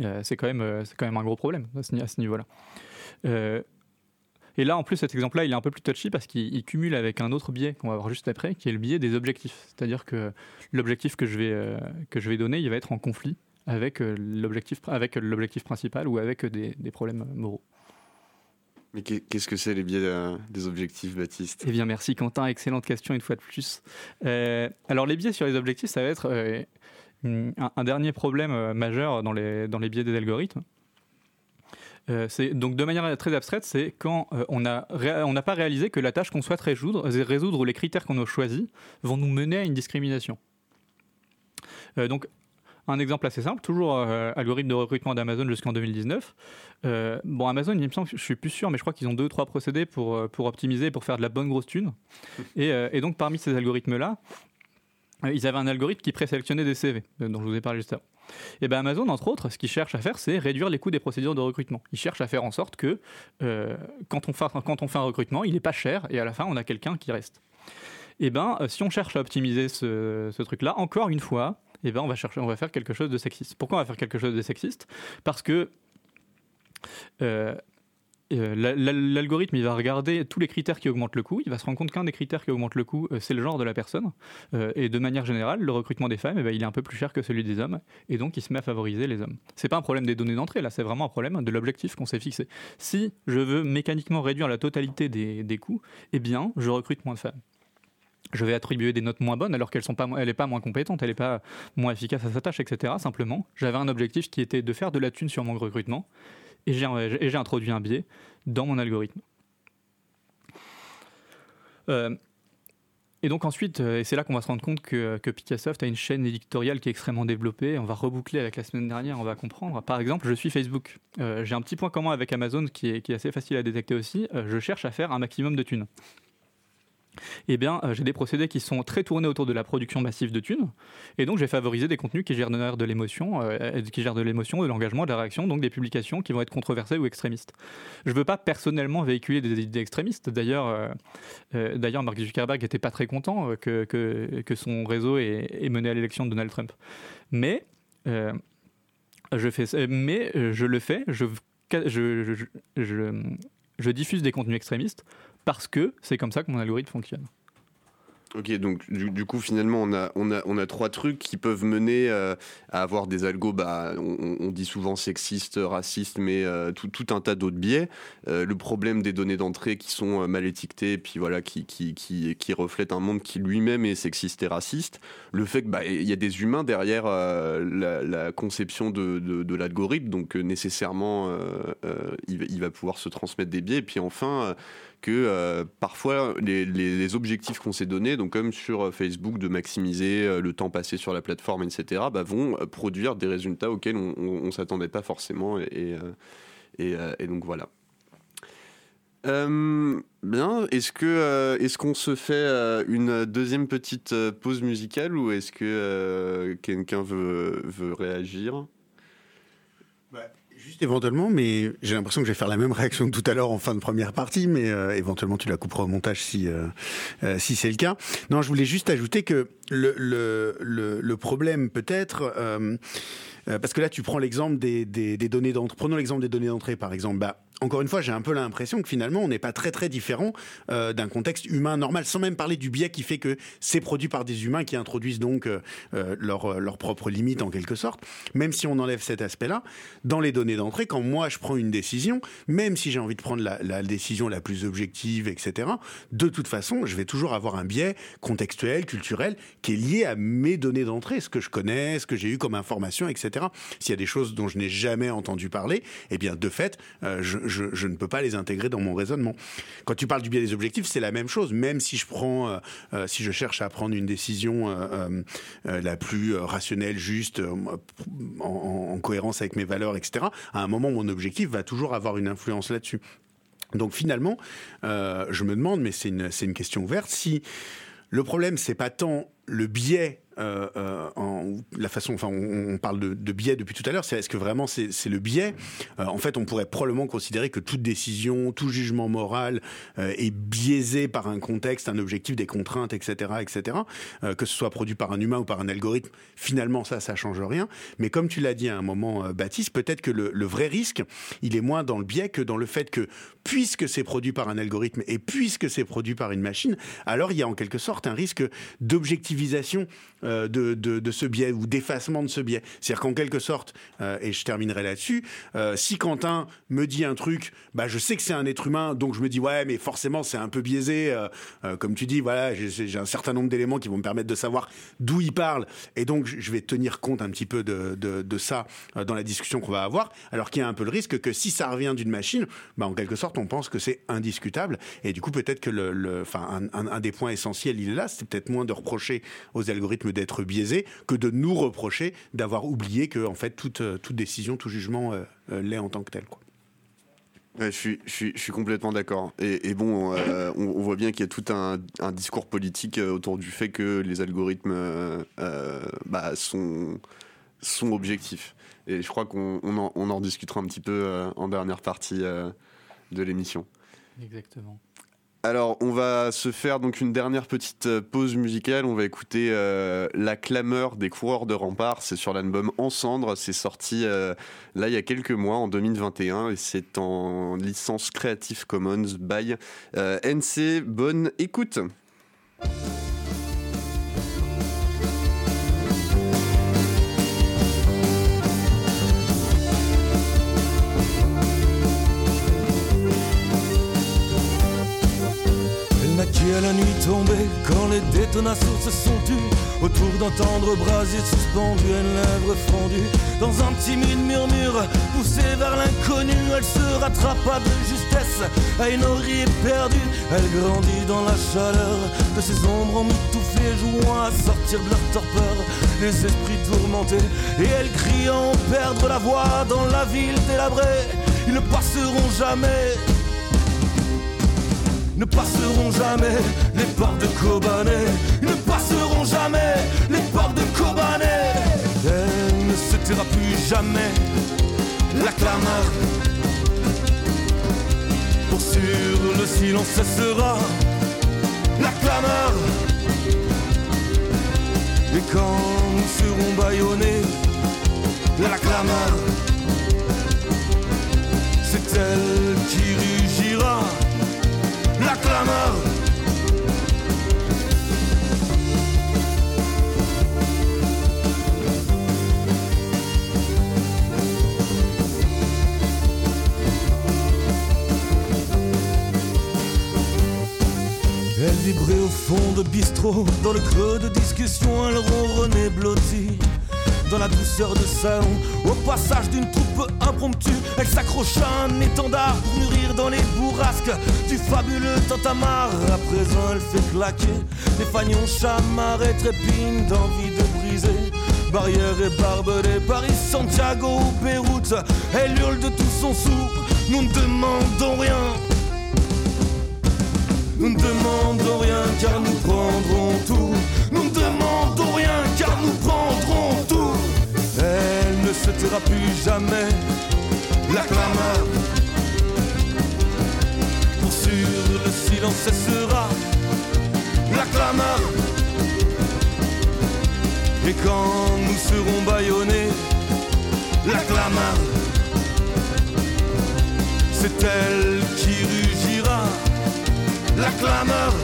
Euh, c'est quand, même, euh, quand même un gros problème à ce, niveau-là. Et là, en plus, cet exemple-là, il est un peu plus touchy parce qu'il cumule avec un autre biais qu'on va voir juste après, qui est le biais des objectifs. C'est-à-dire que l'objectif que, je vais que je vais donner, il va être en conflit avec euh, l'objectif avec l'objectif principal ou avec des, des problèmes moraux. Mais qu'est-ce que c'est les biais euh, des objectifs, Baptiste? Eh bien, merci Quentin, excellente question une fois de plus. Euh, alors, les biais sur les objectifs, ça va être un, dernier problème majeur dans les, dans les biais des algorithmes. C'est donc de manière très abstraite, c'est quand on n'a on n'a pas réalisé que la tâche qu'on souhaite résoudre, résoudre ou les critères qu'on a choisis vont nous mener à une discrimination. donc un exemple assez simple, toujours euh, algorithme de recrutement d'Amazon jusqu'en 2019. Euh, bon, Amazon, il me semble, je suis plus sûr, mais je crois qu'ils ont deux, trois procédés pour, euh, optimiser, pour faire de la bonne grosse thune. Et, et donc, parmi ces algorithmes-là, ils avaient un algorithme qui présélectionnait des CV, dont je vous ai parlé juste avant. Et bien Amazon, entre autres, ce qu'il cherche à faire, c'est réduire les coûts des procédures de recrutement. Il cherche à faire en sorte que quand, on fait, quand on fait un recrutement, il n'est pas cher et à la fin, on a quelqu'un qui reste. Et ben, si on cherche à optimiser ce, truc-là, encore une fois, eh ben on va faire quelque chose de sexiste. Pourquoi on va faire quelque chose de sexiste? Parce que euh, euh, l'algorithme va regarder tous les critères qui augmentent le coût, il va se rendre compte qu'un des critères qui augmente le coût, euh, c'est le genre de la personne. et de manière générale, le recrutement des femmes, eh ben, il est un peu plus cher que celui des hommes, et donc il se met à favoriser les hommes. C'est pas un problème des données d'entrée, là, c'est vraiment un problème de l'objectif qu'on s'est fixé. Si je veux mécaniquement réduire la totalité des, des coûts, eh bien, je recrute moins de femmes je vais attribuer des notes moins bonnes alors qu'elle n'est pas moins compétente, elle n'est pas moins efficace à sa tâche, etc. Simplement, j'avais un objectif qui était de faire de la thune sur mon recrutement et j'ai introduit un biais dans mon algorithme. Euh, et donc ensuite, euh, et c'est là qu'on va se rendre compte que, que Picassoft a une chaîne éditoriale qui est extrêmement développée. On va reboucler avec la semaine dernière, on va comprendre. Par exemple, je suis Facebook. Euh, j'ai un petit point commun avec Amazon qui est, assez facile à détecter aussi. je cherche à faire un maximum de thunes eh bien, euh, j'ai des procédés qui sont très tournés autour de la production massive de thunes. Et donc, j'ai favorisé des contenus qui gèrent de l'émotion, euh, qui gèrent de l'émotion, de l'engagement, de la réaction, donc des publications qui vont être controversées ou extrémistes. Je ne veux pas personnellement véhiculer des idées extrémistes. D'ailleurs, euh, d'ailleurs Mark Zuckerberg n'était pas très content que, que, son réseau ait, mené à l'élection de Donald Trump. Mais, je, fais, mais je le fais, je, je diffuse des contenus extrémistes parce que c'est comme ça que mon algorithme fonctionne. Ok, donc du, coup finalement on a, on, a, on a trois trucs qui peuvent mener euh, à avoir des algos, bah, on, dit souvent sexistes, racistes, mais euh, tout, tout, un tas d'autres biais. Euh, le problème des données d'entrée qui sont mal étiquetées, et puis voilà, qui, qui, qui, qui reflètent un monde qui lui-même est sexiste et raciste. Le fait qu'il bah, y a des humains derrière la, conception de, de, l'algorithme, donc nécessairement il, il, va pouvoir se transmettre des biais. Et puis enfin que euh, parfois les, objectifs qu'on s'est donnés, donc comme sur euh, Facebook de maximiser euh, le temps passé sur la plateforme, etc., bah, vont produire des résultats auxquels on ne s'attendait pas forcément. Et, donc voilà. bien, est-ce que est-ce qu'on se fait une deuxième petite pause musicale ou est-ce que quelqu'un veut, veut réagir? Juste éventuellement, mais j'ai l'impression que je vais faire la même réaction que tout à l'heure en fin de première partie, mais euh, éventuellement tu la couperas au montage si euh, euh, si c'est le cas. Non, je voulais juste ajouter que le le le, le problème peut-être parce que là tu prends l'exemple des, données d'entrée. Prenons l'exemple des données d'entrée par exemple. Bah encore une fois, j'ai un peu l'impression que finalement, on n'est pas très très différent euh, d'un contexte humain normal, sans même parler du biais qui fait que c'est produit par des humains qui introduisent donc euh, euh leurs leur propres limites en quelque sorte. Même si on enlève cet aspect-là, dans les données d'entrée, quand moi je prends une décision, même si j'ai envie de prendre la, décision la plus objective, etc., de toute façon, je vais toujours avoir un biais contextuel, culturel, qui est lié à mes données d'entrée, ce que je connais, ce que j'ai eu comme information, etc. S'il y a des choses dont je n'ai jamais entendu parler, eh bien, de fait, euh, je, ne peux pas les intégrer dans mon raisonnement. Quand tu parles du biais des objectifs, c'est la même chose. Même si je prends, euh, euh, si je cherche à prendre une décision la plus rationnelle, juste, en, en cohérence avec mes valeurs, etc., à un moment, mon objectif va toujours avoir une influence là-dessus. Donc finalement, je me demande, mais c'est une, une question ouverte, si le problème, c'est pas tant le biais euh, euh, la façon, enfin, on, parle de, biais depuis tout à l'heure. C'est est-ce que vraiment c'est le biais? Euh, En fait, on pourrait probablement considérer que toute décision, tout jugement moral est biaisé par un contexte, un objectif, des contraintes, etc., etc. que ce soit produit par un humain ou par un algorithme, finalement, ça, ça change rien. Mais comme tu l'as dit à un moment, Baptiste, peut-être que le, le, vrai risque, il est moins dans le biais que dans le fait que, puisque c'est produit par un algorithme et puisque c'est produit par une machine, alors il y a en quelque sorte un risque d'objectivisation euh, de, de, ce biais ou d'effacement de ce biais. C'est-à-dire qu'en quelque sorte, euh, et je terminerai là-dessus, euh, si Quentin me dit un truc, bah je sais que c'est un être humain, donc je me dis ouais, mais forcément c'est un peu biaisé. comme tu dis, voilà, j'ai un certain nombre d'éléments qui vont me permettre de savoir d'où il parle, et donc je vais tenir compte un petit peu de, de, ça dans la discussion qu'on va avoir. Alors qu'il y a un peu le risque que si ça revient d'une machine, bah en quelque sorte on pense que c'est indiscutable, et du coup peut-être que le, un, un, un, des points essentiels il est là, c'est peut-être moins de reprocher aux algorithmes d'être biaisé que de nous reprocher d'avoir oublié que en fait toute, euh, toute décision, tout jugement euh, euh, l'est en tant que tel. Quoi. je, suis, je, suis, je, suis, complètement d'accord. Et, et, bon, euh, on, on, voit bien qu'il y a tout un, un, discours politique autour du fait que les algorithmes euh, bah, sont, sont objectifs. Et je crois qu'on on en, on en, discutera un petit peu en dernière partie de l'émission. Exactement. Alors, on va se faire donc une dernière petite euh, pause musicale. On va écouter euh, La clameur des coureurs de rempart. C'est sur l'album En cendre. C'est sorti euh, là il y a quelques mois, en 2021, et c'est en licence Creative Commons by NC. Bonne écoute. Qui à la nuit tombée quand les détonations se sont tues autour d'entendre brasier suspendu une lèvre fondue dans un timide murmure poussé vers l'inconnu elle se rattrapa de justesse à une oreille perdue elle grandit dans la chaleur de ses ombres emmitouflées jouant à sortir de leur torpeur les esprits tourmentés et elle crie en perdre la voix dans la ville délabrée ils ne passeront jamais ne passeront jamais les portes de Kobané. Ne passeront jamais les portes de Kobané. Elle ne se taira plus jamais. La clameur. Pour sûr, le silence cessera. La clameur. Et quand nous serons bâillonnés, la clameur. C'est elle qui rugira Elle vibrait au fond de bistrot, dans le creux de discussion, elle ronronnait blottie dans la douceur de salon. Au passage d'une troupe impromptue, elle s'accroche à un étendard pour mûrir dans les bourrasques du fabuleux Tantamar. À présent, elle fait claquer des fagnons chamarrés, trépines d'envie de briser. Barrière et barbelés, Paris, Santiago ou Beyrouth, elle hurle de tout son sou. Nous ne demandons rien. Nous ne demandons rien car nous prendrons tout. Nous ne demandons rien car nous prendrons. Plus jamais. La clameur. Pour sûr, le silence cessera. La clameur. Et quand nous serons bâillonnés, la clameur. C'est elle qui rugira. La clameur.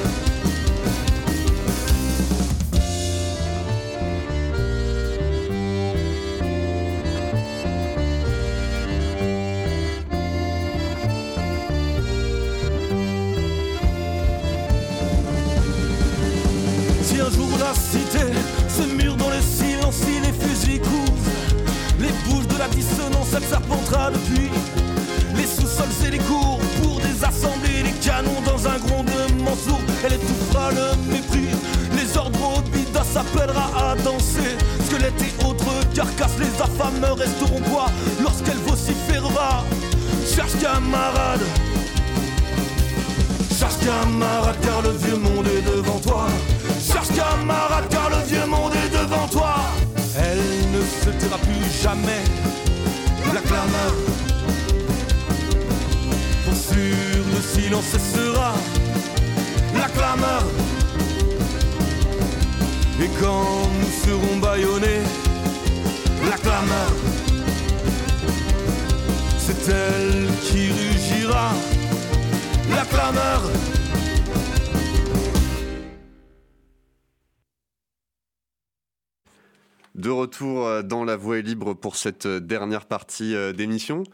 Cité, ce mur dans le silence, les fusils courent. Les bouches de la dissonance, elle serpentera depuis les sous-sols et les cours pour désassembler les canons dans un grondement sourd. Elle étouffera le mépris, les ordres Bida s'appellera à danser. Squelette et autres carcasses, les affameux resteront quoi lorsqu'elle vociférera? Cherche camarade, cherche camarade, car le vieux monde est devant toi. Camarade, car le vieux monde est devant toi. Elle ne se taira plus jamais, la clameur. Pour sûr, le silence cessera, la clameur. Et quand nous serons bâillonnés, la clameur, c'est elle qui rugira, la clameur. Retour euh, dans la voie est libre pour cette euh, dernière partie euh, d'émission.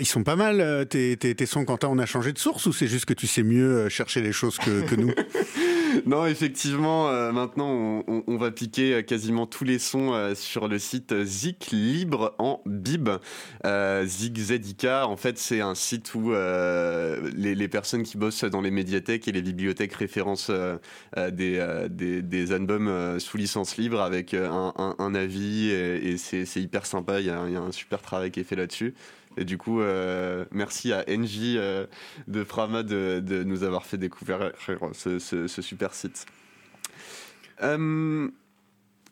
Ils sont pas mal, tes, tes, tes sons, Quentin. On a changé de source ou c'est juste que tu sais mieux chercher les choses que, que nous? Non, effectivement, euh, maintenant on, on- on va piquer euh, quasiment tous les sons euh, sur le site Zik Libre en Bib. Euh, Zik ZIK, en fait, c'est un site où euh, les, les personnes qui bossent dans les médiathèques et les bibliothèques référencent euh, euh, des, euh, des, des albums euh, sous licence libre avec euh, un, un- un avis et, et c'est c'est hyper sympa. Il y, a, il y a un super travail qui est fait là-dessus. Et du coup, euh, merci à NJ euh, de Frama de, nous avoir fait découvrir ce super site. Euh,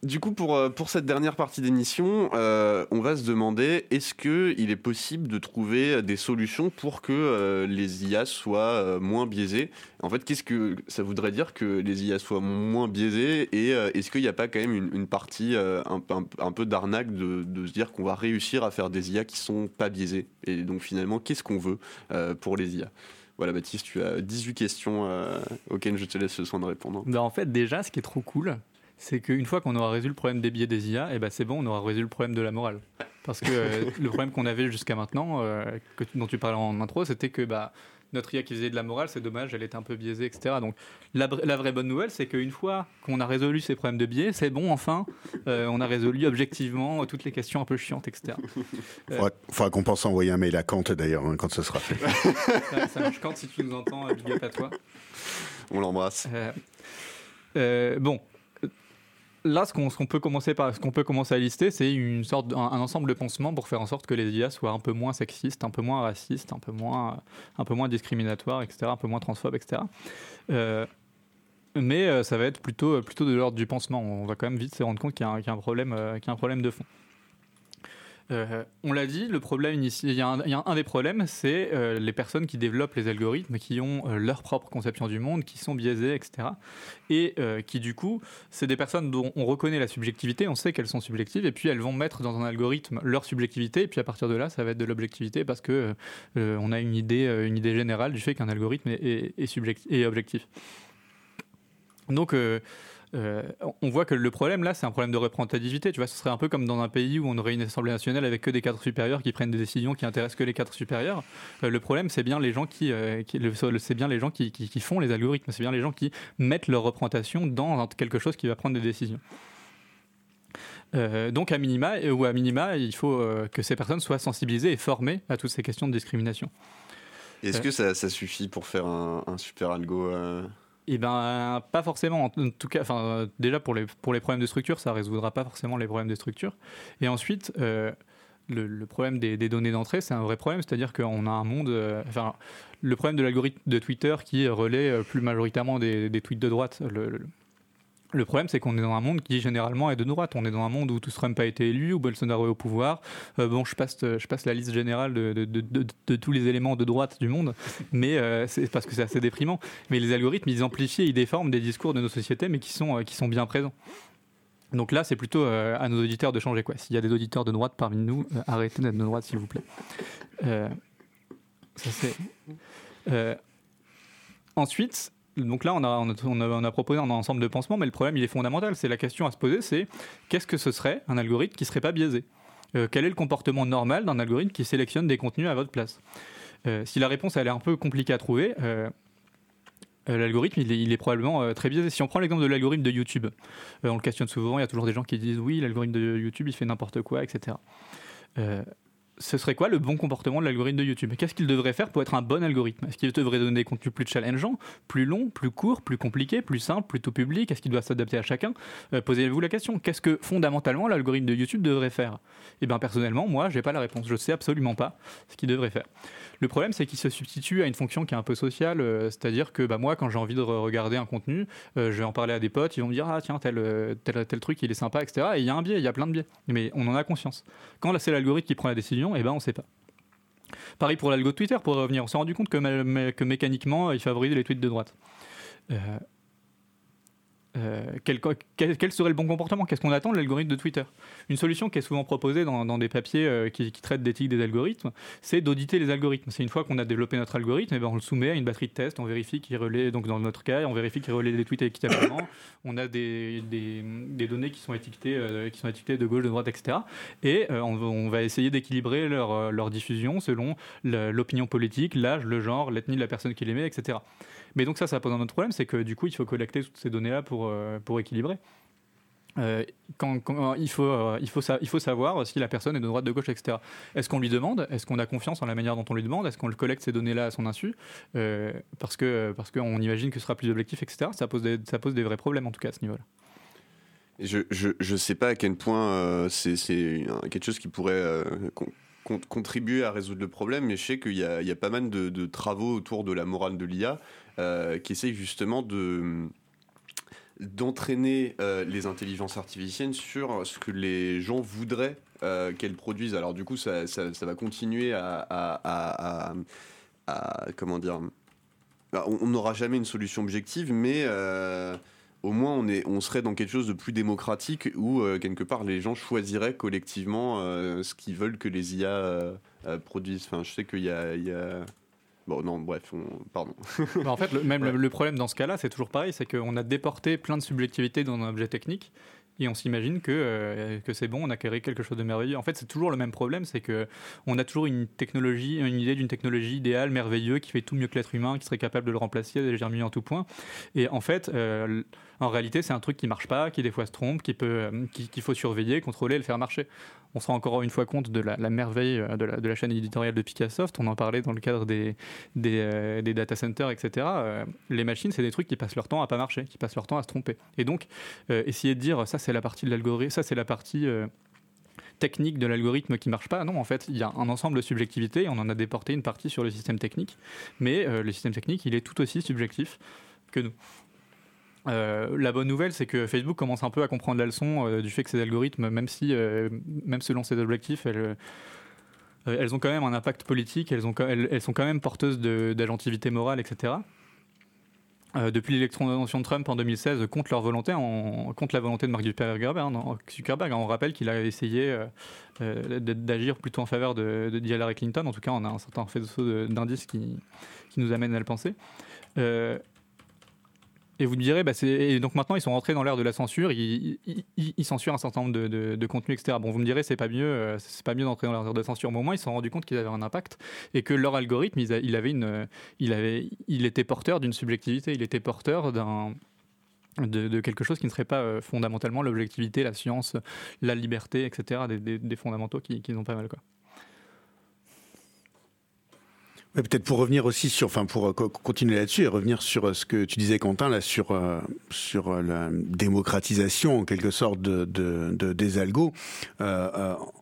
du coup, pour, euh, pour cette dernière partie d'émission, euh, on va se demander est-ce qu'il est possible de trouver des solutions pour que euh, les IA soient euh, moins biaisées? En fait, qu'est-ce que ça voudrait dire que les IA soient moins biaisées? Et euh, est-ce qu'il n'y a pas quand même une, partie euh, un, peu d'arnaque de, se dire qu'on va réussir à faire des IA qui sont pas biaisées? Et donc finalement, qu'est-ce qu'on veut euh, pour les IA voilà Baptiste, tu as 18 questions euh, auxquelles je te laisse le soin de répondre. Bah, en fait, déjà, ce qui est trop cool, c'est qu'une fois qu'on aura résolu le problème des biais des IA, et ben c'est bon, on aura résolu le problème de la morale. Parce que euh, le problème qu'on avait jusqu'à maintenant, euh, que, dont tu parlais en intro, c'était que bah, notre IA qui faisait de la morale, c'est dommage, elle était un peu biaisée, etc. Donc la, vra- la vraie bonne nouvelle, c'est qu'une fois qu'on a résolu ces problèmes de biais, c'est bon, enfin, euh, on a résolu objectivement toutes les questions un peu chiantes, etc. Faudra, faudra qu'on pense à envoyer un mail à Kant d'ailleurs hein, quand ce sera fait. ça, ça marche quand si tu nous entends, big up à toi. On l'embrasse. Bon, là, ce qu'on peut commencer par, ce qu'on peut commencer à lister, c'est une sorte, un, ensemble de pansements pour faire en sorte que les IA soient un peu moins sexistes, un peu moins racistes, un peu moins, un peu moins discriminatoires, etc., un peu moins transphobes, etc. Euh, mais euh, ça va être plutôt, plutôt de l'ordre du pansement. On va quand même vite se rendre compte qu'il y, qu'il y euh, qu'il y a un problème de fond. Euh, on l'a dit, le problème il y a un, des problèmes, c'est euh, les personnes qui développent les algorithmes, qui ont euh, leur propre conception du monde, qui sont biaisées, etc. Et qui, du coup, c'est des personnes dont on reconnaît la subjectivité, on sait qu'elles sont subjectives, et puis elles vont mettre dans un algorithme leur subjectivité, et puis à partir de là, ça va être de l'objectivité parce que on a une idée, une idée générale du fait qu'un algorithme est, est objectif. Donc, euh, on voit que le problème là, c'est un problème de représentativité. Tu vois, ce serait un peu comme dans un pays où on aurait une assemblée nationale avec que des cadres supérieurs qui prennent des décisions qui intéressent que les cadres supérieurs. Euh, le problème, c'est bien les gens qui, euh, qui- c'est bien les gens qui, qui- qui font les algorithmes. C'est bien les gens qui mettent leur représentation dans quelque chose qui va prendre des décisions. Euh, donc à minima ou à minima, il faut euh, que ces personnes soient sensibilisées et formées à toutes ces questions de discrimination. Est-ce que ça, ça suffit pour faire un, un super algo Eh ben, pas forcément. En tout cas, enfin, déjà pour les, pour les problèmes de structure, ça résoudra pas forcément les problèmes de structure. Et ensuite, euh, le, problème des, données d'entrée, c'est un vrai problème. C'est-à-dire qu'on a un monde. euh, enfin, le problème de l'algorithme de Twitter qui relaie euh, plus majoritairement des, tweets de droite. Le problème, c'est qu'on est dans un monde qui généralement est de droite. On est dans un monde où tout Trump a été élu, où Bolsonaro est au pouvoir. Euh, bon, je passe, la liste générale de, tous les éléments de droite du monde, mais euh, c'est parce que c'est assez déprimant. Mais les algorithmes, ils amplifient ils déforment des discours de nos sociétés, mais qui sont, euh, bien présents. Donc là, c'est plutôt à nos auditeurs de changer. quoi. S'il y a des auditeurs de droite parmi nous, arrêtez d'être de droite, s'il vous plaît. Ensuite, donc là, on a, proposé un ensemble de pansements, mais le problème, il est fondamental. C'est la question à se poser, c'est qu'est-ce que ce serait un algorithme qui serait pas biaisé? Euh, Quel est le comportement normal d'un algorithme qui sélectionne des contenus à votre place? Euh, Si la réponse, elle est un peu compliquée à trouver, euh, l'algorithme, il est, probablement très biaisé. Si on prend l'exemple de l'algorithme de YouTube, on le questionne souvent, il y a toujours des gens qui disent oui, l'algorithme de YouTube, il fait n'importe quoi, etc ce serait quoi le bon comportement de l'algorithme de YouTube? Qu'est-ce qu'il devrait faire pour être un bon algorithme? Est-ce qu'il devrait donner des contenus plus challengeants, plus longs, plus courts, plus compliqués, plus simples, plus tout public Est-ce qu'il doit s'adapter à chacun? Euh, Posez-vous la question. Qu'est-ce que fondamentalement l'algorithme de YouTube devrait faire? Eh bien personnellement, moi, j'ai pas la réponse. Je sais absolument pas ce qu'il devrait faire. Le problème, c'est qu'il se substitue à une fonction qui est un peu sociale, euh, c'est-à-dire que bah, moi, quand j'ai envie de regarder un contenu, euh, je vais en parler à des potes, ils vont me dire ah tiens tel tel, tel truc il est sympa, etc. Et il y a un biais, il y a plein de biais, mais on en a conscience. Quand là c'est l'algorithme qui prend la décision et eh ben on sait pas. Pareil pour l'algo Twitter, pour revenir. On s'est rendu compte que, que, mécaniquement, il favorise les tweets de droite. Euh, euh, quel, serait le bon comportement? Qu'est-ce qu'on attend de l'algorithme de Twitter? Une solution qui est souvent proposée dans, des papiers euh, qui, traitent d'éthique des algorithmes, c'est d'auditer les algorithmes. C'est une fois qu'on a développé notre algorithme, eh ben on le soumet à une batterie de tests, on vérifie qu'il relaie, donc dans notre cas, on vérifie qu'il relaie les tweets équitablement, on a des, données qui sont, étiquetées, euh, qui sont étiquetées de gauche, de droite, etc. Et on, va essayer d'équilibrer leur, leur diffusion selon l'opinion politique, l'âge, le genre, l'ethnie de la personne qui l'émet, etc. Mais donc ça, ça pose un autre problème, c'est que du coup, il faut collecter toutes ces données-là pour, euh, pour équilibrer. Euh, quand, il, faut, euh, il, faut il faut savoir si la personne est de droite, de gauche, etc. Est-ce qu'on lui demande? Est-ce qu'on a confiance en la manière dont on lui demande? Est-ce qu'on collecte ces données-là à son insu? Parce qu'on parce qu'on imagine que ce sera plus objectif, etc. Ça pose, des, ça pose des vrais problèmes, en tout cas, à ce niveau-là. Je ne je, sais pas à quel point c'est quelque chose qui pourrait contribuer à résoudre le problème, mais je sais qu'il y, y, a pas mal de, travaux autour de la morale de l'IA euh, qui essaye justement de d'entraîner euh, les intelligences artificielles sur ce que les gens voudraient euh, qu'elles produisent. Alors du coup, ça, va continuer à, comment dire bah, On n'aura jamais une solution objective, mais au moins on, est, on serait dans quelque chose de plus démocratique où quelque part les gens choisiraient collectivement ce qu'ils veulent que les IA produisent. Enfin, je sais qu'il y a Bon, non, bref, pardon. Bah, en fait, le, même le, problème dans ce cas-là, c'est toujours pareil, c'est qu'on a déporté plein de subjectivité dans un objet technique et on s'imagine que, euh, que c'est bon, on a créé quelque chose de merveilleux. En fait, c'est toujours le même problème, c'est que on a toujours une technologie, une idée d'une technologie idéale, merveilleuse, qui fait tout mieux que l'être humain, qui serait capable de le remplacer, de le en tout point. Et en fait, euh, en réalité, c'est un truc qui marche pas, qui des fois se trompe, qui peut, euh, qu'il faut surveiller, contrôler, le faire marcher on se rend encore une fois compte de la, merveille euh, de la, chaîne éditoriale de Picassoft. On en parlait dans le cadre des, des, euh, data centers, etc. Les machines, c'est des trucs qui passent leur temps à pas marcher, qui passent leur temps à se tromper. Et donc, essayer de dire ça, c'est la partie de l'algorithme, ça, c'est la partie technique de l'algorithme qui marche pas. Non, en fait, il y a un ensemble de subjectivité. On en a déporté une partie sur le système technique, mais le système technique, il est tout aussi subjectif que nous. Euh, la bonne nouvelle, c'est que Facebook commence un peu à comprendre la leçon euh, du fait que ces algorithmes, même si, euh, même selon ses objectifs, elles, elles, ont quand même un impact politique, elles, ont, elles, sont quand même porteuses d'agentivité morale, etc. depuis l'élection de Trump en 2016, contre leur volonté, contre la volonté de Mark Zuckerberg, hein, Zuckerberg on rappelle qu'il a essayé d'agir plutôt en faveur de Hillary Clinton. En tout cas, on a un certain faisceau d'indices qui, qui, nous amène à le penser. Et vous me direz, bah donc maintenant ils sont rentrés dans l'ère de la censure, ils, censurent un certain nombre de, contenus, etc. Bon, vous me direz, c'est pas mieux, euh, c'est pas mieux d'entrer dans l'ère de censure, mais au moins ils se sont rendus compte qu'ils avaient un impact et que leur algorithme, il, avait il était porteur d'une subjectivité, il était porteur d'un de, quelque chose qui ne serait pas euh, fondamentalement l'objectivité, la science, la liberté, etc. Des, fondamentaux qui, qui ont pas mal quoi. Peut-être pour revenir aussi sur, enfin pour euh, continuer là-dessus et revenir sur euh, ce que tu disais Quentin là sur euh, sur la démocratisation en quelque sorte de, de, des algos.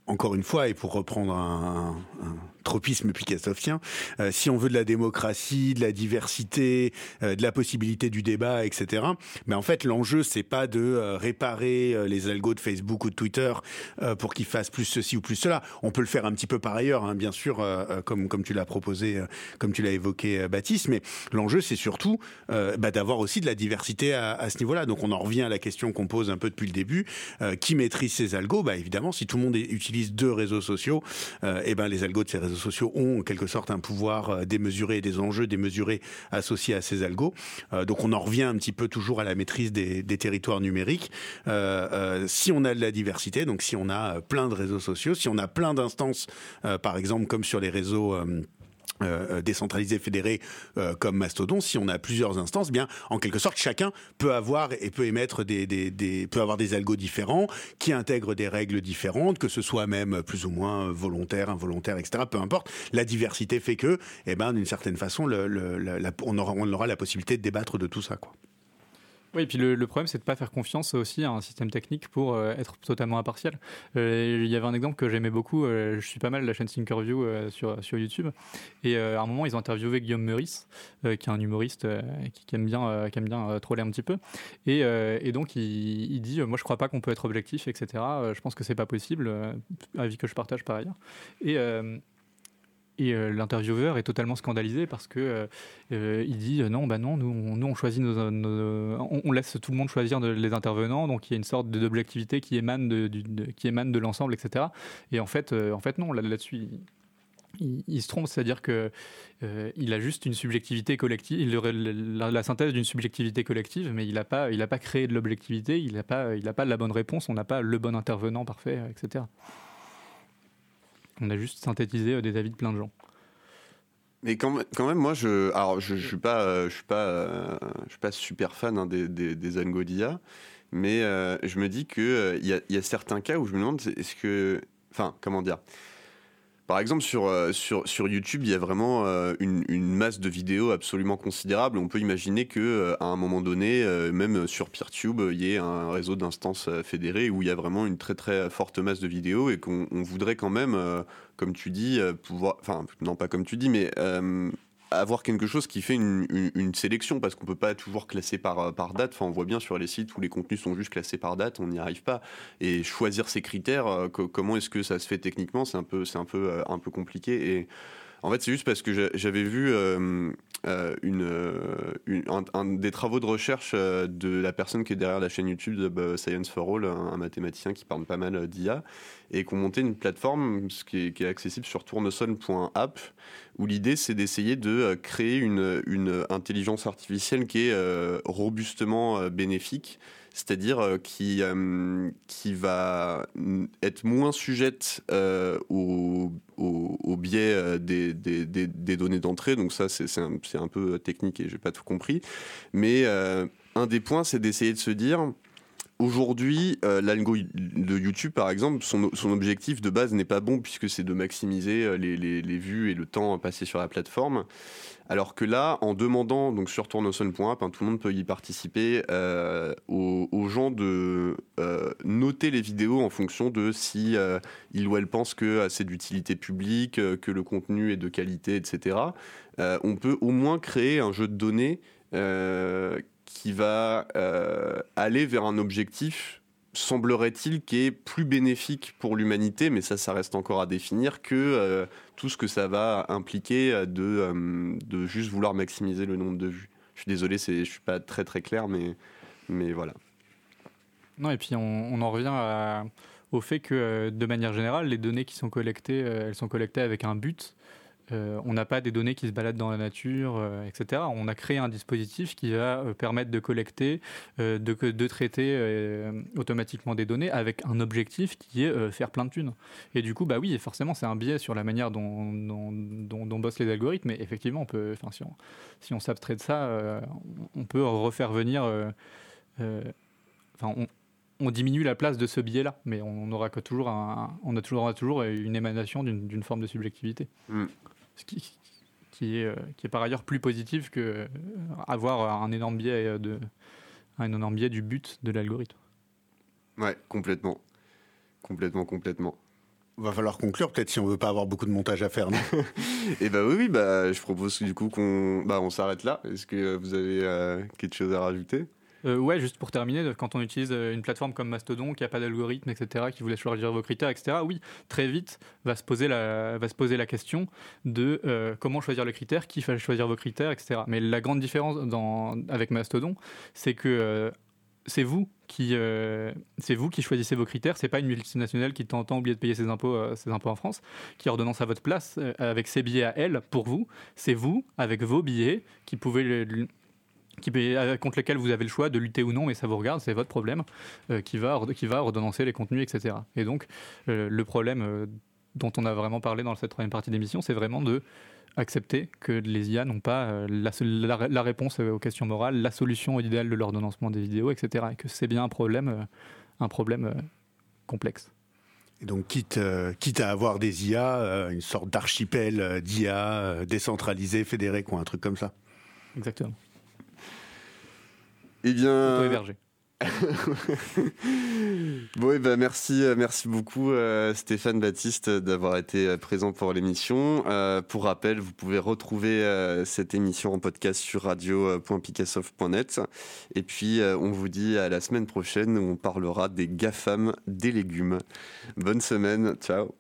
encore une fois et pour reprendre un, un tropisme picassovien, euh, si on veut de la démocratie, de la diversité, euh, de la possibilité du débat, etc. Mais en fait, l'enjeu c'est pas de euh, réparer euh, les algos de Facebook ou de Twitter pour qu'ils fassent plus ceci ou plus cela. On peut le faire un petit peu par ailleurs, hein, bien sûr, comme comme tu l'as proposé, comme tu l'as évoqué, Baptiste. Mais l'enjeu c'est surtout bah, d'avoir aussi de la diversité à, à ce niveau-là. Donc on en revient à la question qu'on pose un peu depuis le début qui maîtrise ces algos? Bah évidemment, si tout le monde utilise deux réseaux sociaux, et eh ben les algos de ces réseaux sociaux ont en quelque sorte un pouvoir euh, démesuré, des enjeux démesurés associés à ces algos. Euh, donc on en revient un petit peu toujours à la maîtrise des, territoires numériques. Euh, si on a de la diversité, donc si on a plein de réseaux sociaux, si on a plein d'instances, par exemple comme sur les réseaux euh, décentralisé fédéré euh, comme Mastodon, si on a plusieurs instances, eh bien en quelque sorte chacun peut avoir et peut émettre des, des, des, peut avoir des algos différents qui intègrent des règles différentes, que ce soit même plus ou moins volontaire, involontaire, etc. Peu importe. La diversité fait que, eh ben d'une certaine façon, le, le, on aura on aura la possibilité de débattre de tout ça, quoi. Oui, et puis le, problème, c'est de ne pas faire confiance aussi à un système technique pour euh, être totalement impartial. Euh, il y avait un exemple que j'aimais beaucoup, euh, je suis pas mal la chaîne Thinkerview sur, sur YouTube, et à un moment, ils ont interviewé Guillaume Meurice, qui est un humoriste qui, aime bien, qui aime bien troller un petit peu, et, donc il, il, dit, moi je crois pas qu'on peut être objectif, etc. je pense que c'est pas possible, avis que je partage par ailleurs. Et et euh, l'intervieweur est totalement scandalisé parce que euh, euh, il dit non, bah non, nous, on, choisit on, laisse tout le monde choisir les intervenants, donc il y a une sorte d'objectivité qui émane de, qui émane de l'ensemble, etc. Et en fait, en fait non, là-dessus. il, se trompe, c'est-à-dire que il a juste une subjectivité collective, il la, la, synthèse d'une subjectivité collective, mais il n'a pas, il a pas créé de l'objectivité, il n'a pas, il a pas la bonne réponse, on n'a pas le bon intervenant parfait, etc. On a juste synthétisé euh, des avis de plein de gens. Mais quand, même, moi, je, alors, je, suis pas, euh, suis euh, suis pas super fan hein, des, des, des d'IA, mais je me dis que il y, a certains cas où je me demande, est-ce que, enfin, comment dire, par exemple, sur, euh, sur, sur YouTube, il y a vraiment euh, une, masse de vidéos absolument considérable. On peut imaginer que euh, à un moment donné, même sur PeerTube, il y ait un réseau d'instances fédérées où il y a vraiment une très très forte masse de vidéos et qu'on voudrait quand même, comme tu dis, pouvoir, enfin non pas comme tu dis, mais avoir quelque chose qui fait une, sélection parce qu'on peut pas toujours classer par, euh, par date. Enfin, on voit bien sur les sites où les contenus sont juste classés par date, on n'y arrive pas. Et choisir ces critères, euh, comment est-ce que ça se fait techniquement, c'est un peu, euh, compliqué. En fait, c'est juste parce que j'avais vu une, un, des travaux de recherche de la personne qui est derrière la chaîne YouTube de Science for All, un, mathématicien qui parle pas mal d'IA, et qu'on montait une plateforme qui est, qui est accessible sur tournesol.app où l'idée c'est d'essayer de euh, créer une, intelligence artificielle qui est euh, robustement euh, bénéfique, c'est-à-dire qui, qui va être moins sujette au, au, biais des, données d'entrée. Donc ça c'est un, un, peu technique et j'ai pas tout compris. Mais un des points c'est d'essayer de se dire Aujourd'hui, euh, l'algo de YouTube, par exemple, son, objectif de base n'est pas bon puisque c'est de maximiser euh, les, vues et le temps passé sur la plateforme. Alors que là, en demandant donc sur tournesol.app, hein, tout le monde peut y participer, euh, aux, gens de noter les vidéos en fonction de si il ou elle pense que c'est d'utilité publique, que le contenu est de qualité, etc. on peut au moins créer un jeu de données qui va euh, aller vers un objectif, semblerait-il, qui est plus bénéfique pour l'humanité, mais ça, ça reste encore à définir, que euh, tout ce que ça va impliquer de, euh, de juste vouloir maximiser le nombre de vues. Je suis désolé, je ne suis pas très très clair, mais, mais voilà. Non, et puis on en revient au fait que, de manière générale, les données qui sont collectées, elles sont collectées avec un but. Euh, on n'a pas des données qui se baladent dans la nature, euh, etc. On a créé un dispositif qui va euh, permettre de collecter, de, traiter automatiquement des données avec un objectif qui est faire plein de thunes. Et du coup, bah oui, forcément, c'est un biais sur la manière dont, dont, bossent les algorithmes. Mais effectivement, on peut, si on, si on s'abstrait de ça, on peut refaire venir. Enfin, on, diminue la place de ce biais-là, mais on aura toujours, on a toujours, toujours une émanation d'une forme de subjectivité. Qui, est, euh, qui est par ailleurs plus positif que euh, avoir un énorme biais, euh, de, un énorme biais du but de l'algorithme. Ouais, complètement. Complètement, complètement. Va falloir conclure peut-être si on veut pas avoir beaucoup de montage à faire, non? Eh bah oui, oui, bah je propose du coup qu'on bah, on s'arrête là. Est-ce que vous avez quelque chose à rajouter? Euh, ouais, juste pour terminer, quand on utilise euh, une plateforme comme Mastodon, qui n'a pas d'algorithme, etc., qui vous laisse choisir vos critères, etc., oui, très vite va se poser la, va se poser la question de euh, comment choisir le critère, qui va choisir vos critères, etc. Mais la grande différence avec Mastodon, c'est que c'est vous qui c'est vous qui choisissez vos critères. C'est pas une multinationale qui de temps en temps oublie de payer ses impôts ses impôts en France qui ordonnance à votre place avec ses billets à elle pour vous. C'est vous avec vos billets qui pouvez qui, euh, contre lesquels vous avez le choix de lutter ou non, mais ça vous regarde, c'est votre problème, euh, qui, va, qui va ordonnancer les contenus, etc. Et donc, euh, le problème dont on a vraiment parlé dans cette troisième partie d'émission, c'est vraiment de accepter que les IA n'ont pas la, la, réponse aux questions morales, la solution idéale de l'ordonnancement des vidéos, etc. Et que c'est bien un problème, un problème complexe. Et donc, quitte, quitte à avoir des IA, une sorte d'archipel d'IA décentralisé, fédéré, quoi, un truc comme ça. Exactement. Eh bien. bon, et ben merci, euh, merci beaucoup euh, Stéphane Baptiste d'avoir été euh, présent pour l'émission. pour rappel, vous pouvez retrouver cette émission en podcast sur radio.picassoft.net. Et puis, on vous dit à la semaine prochaine où on parlera des GAFAM des légumes. Bonne semaine, ciao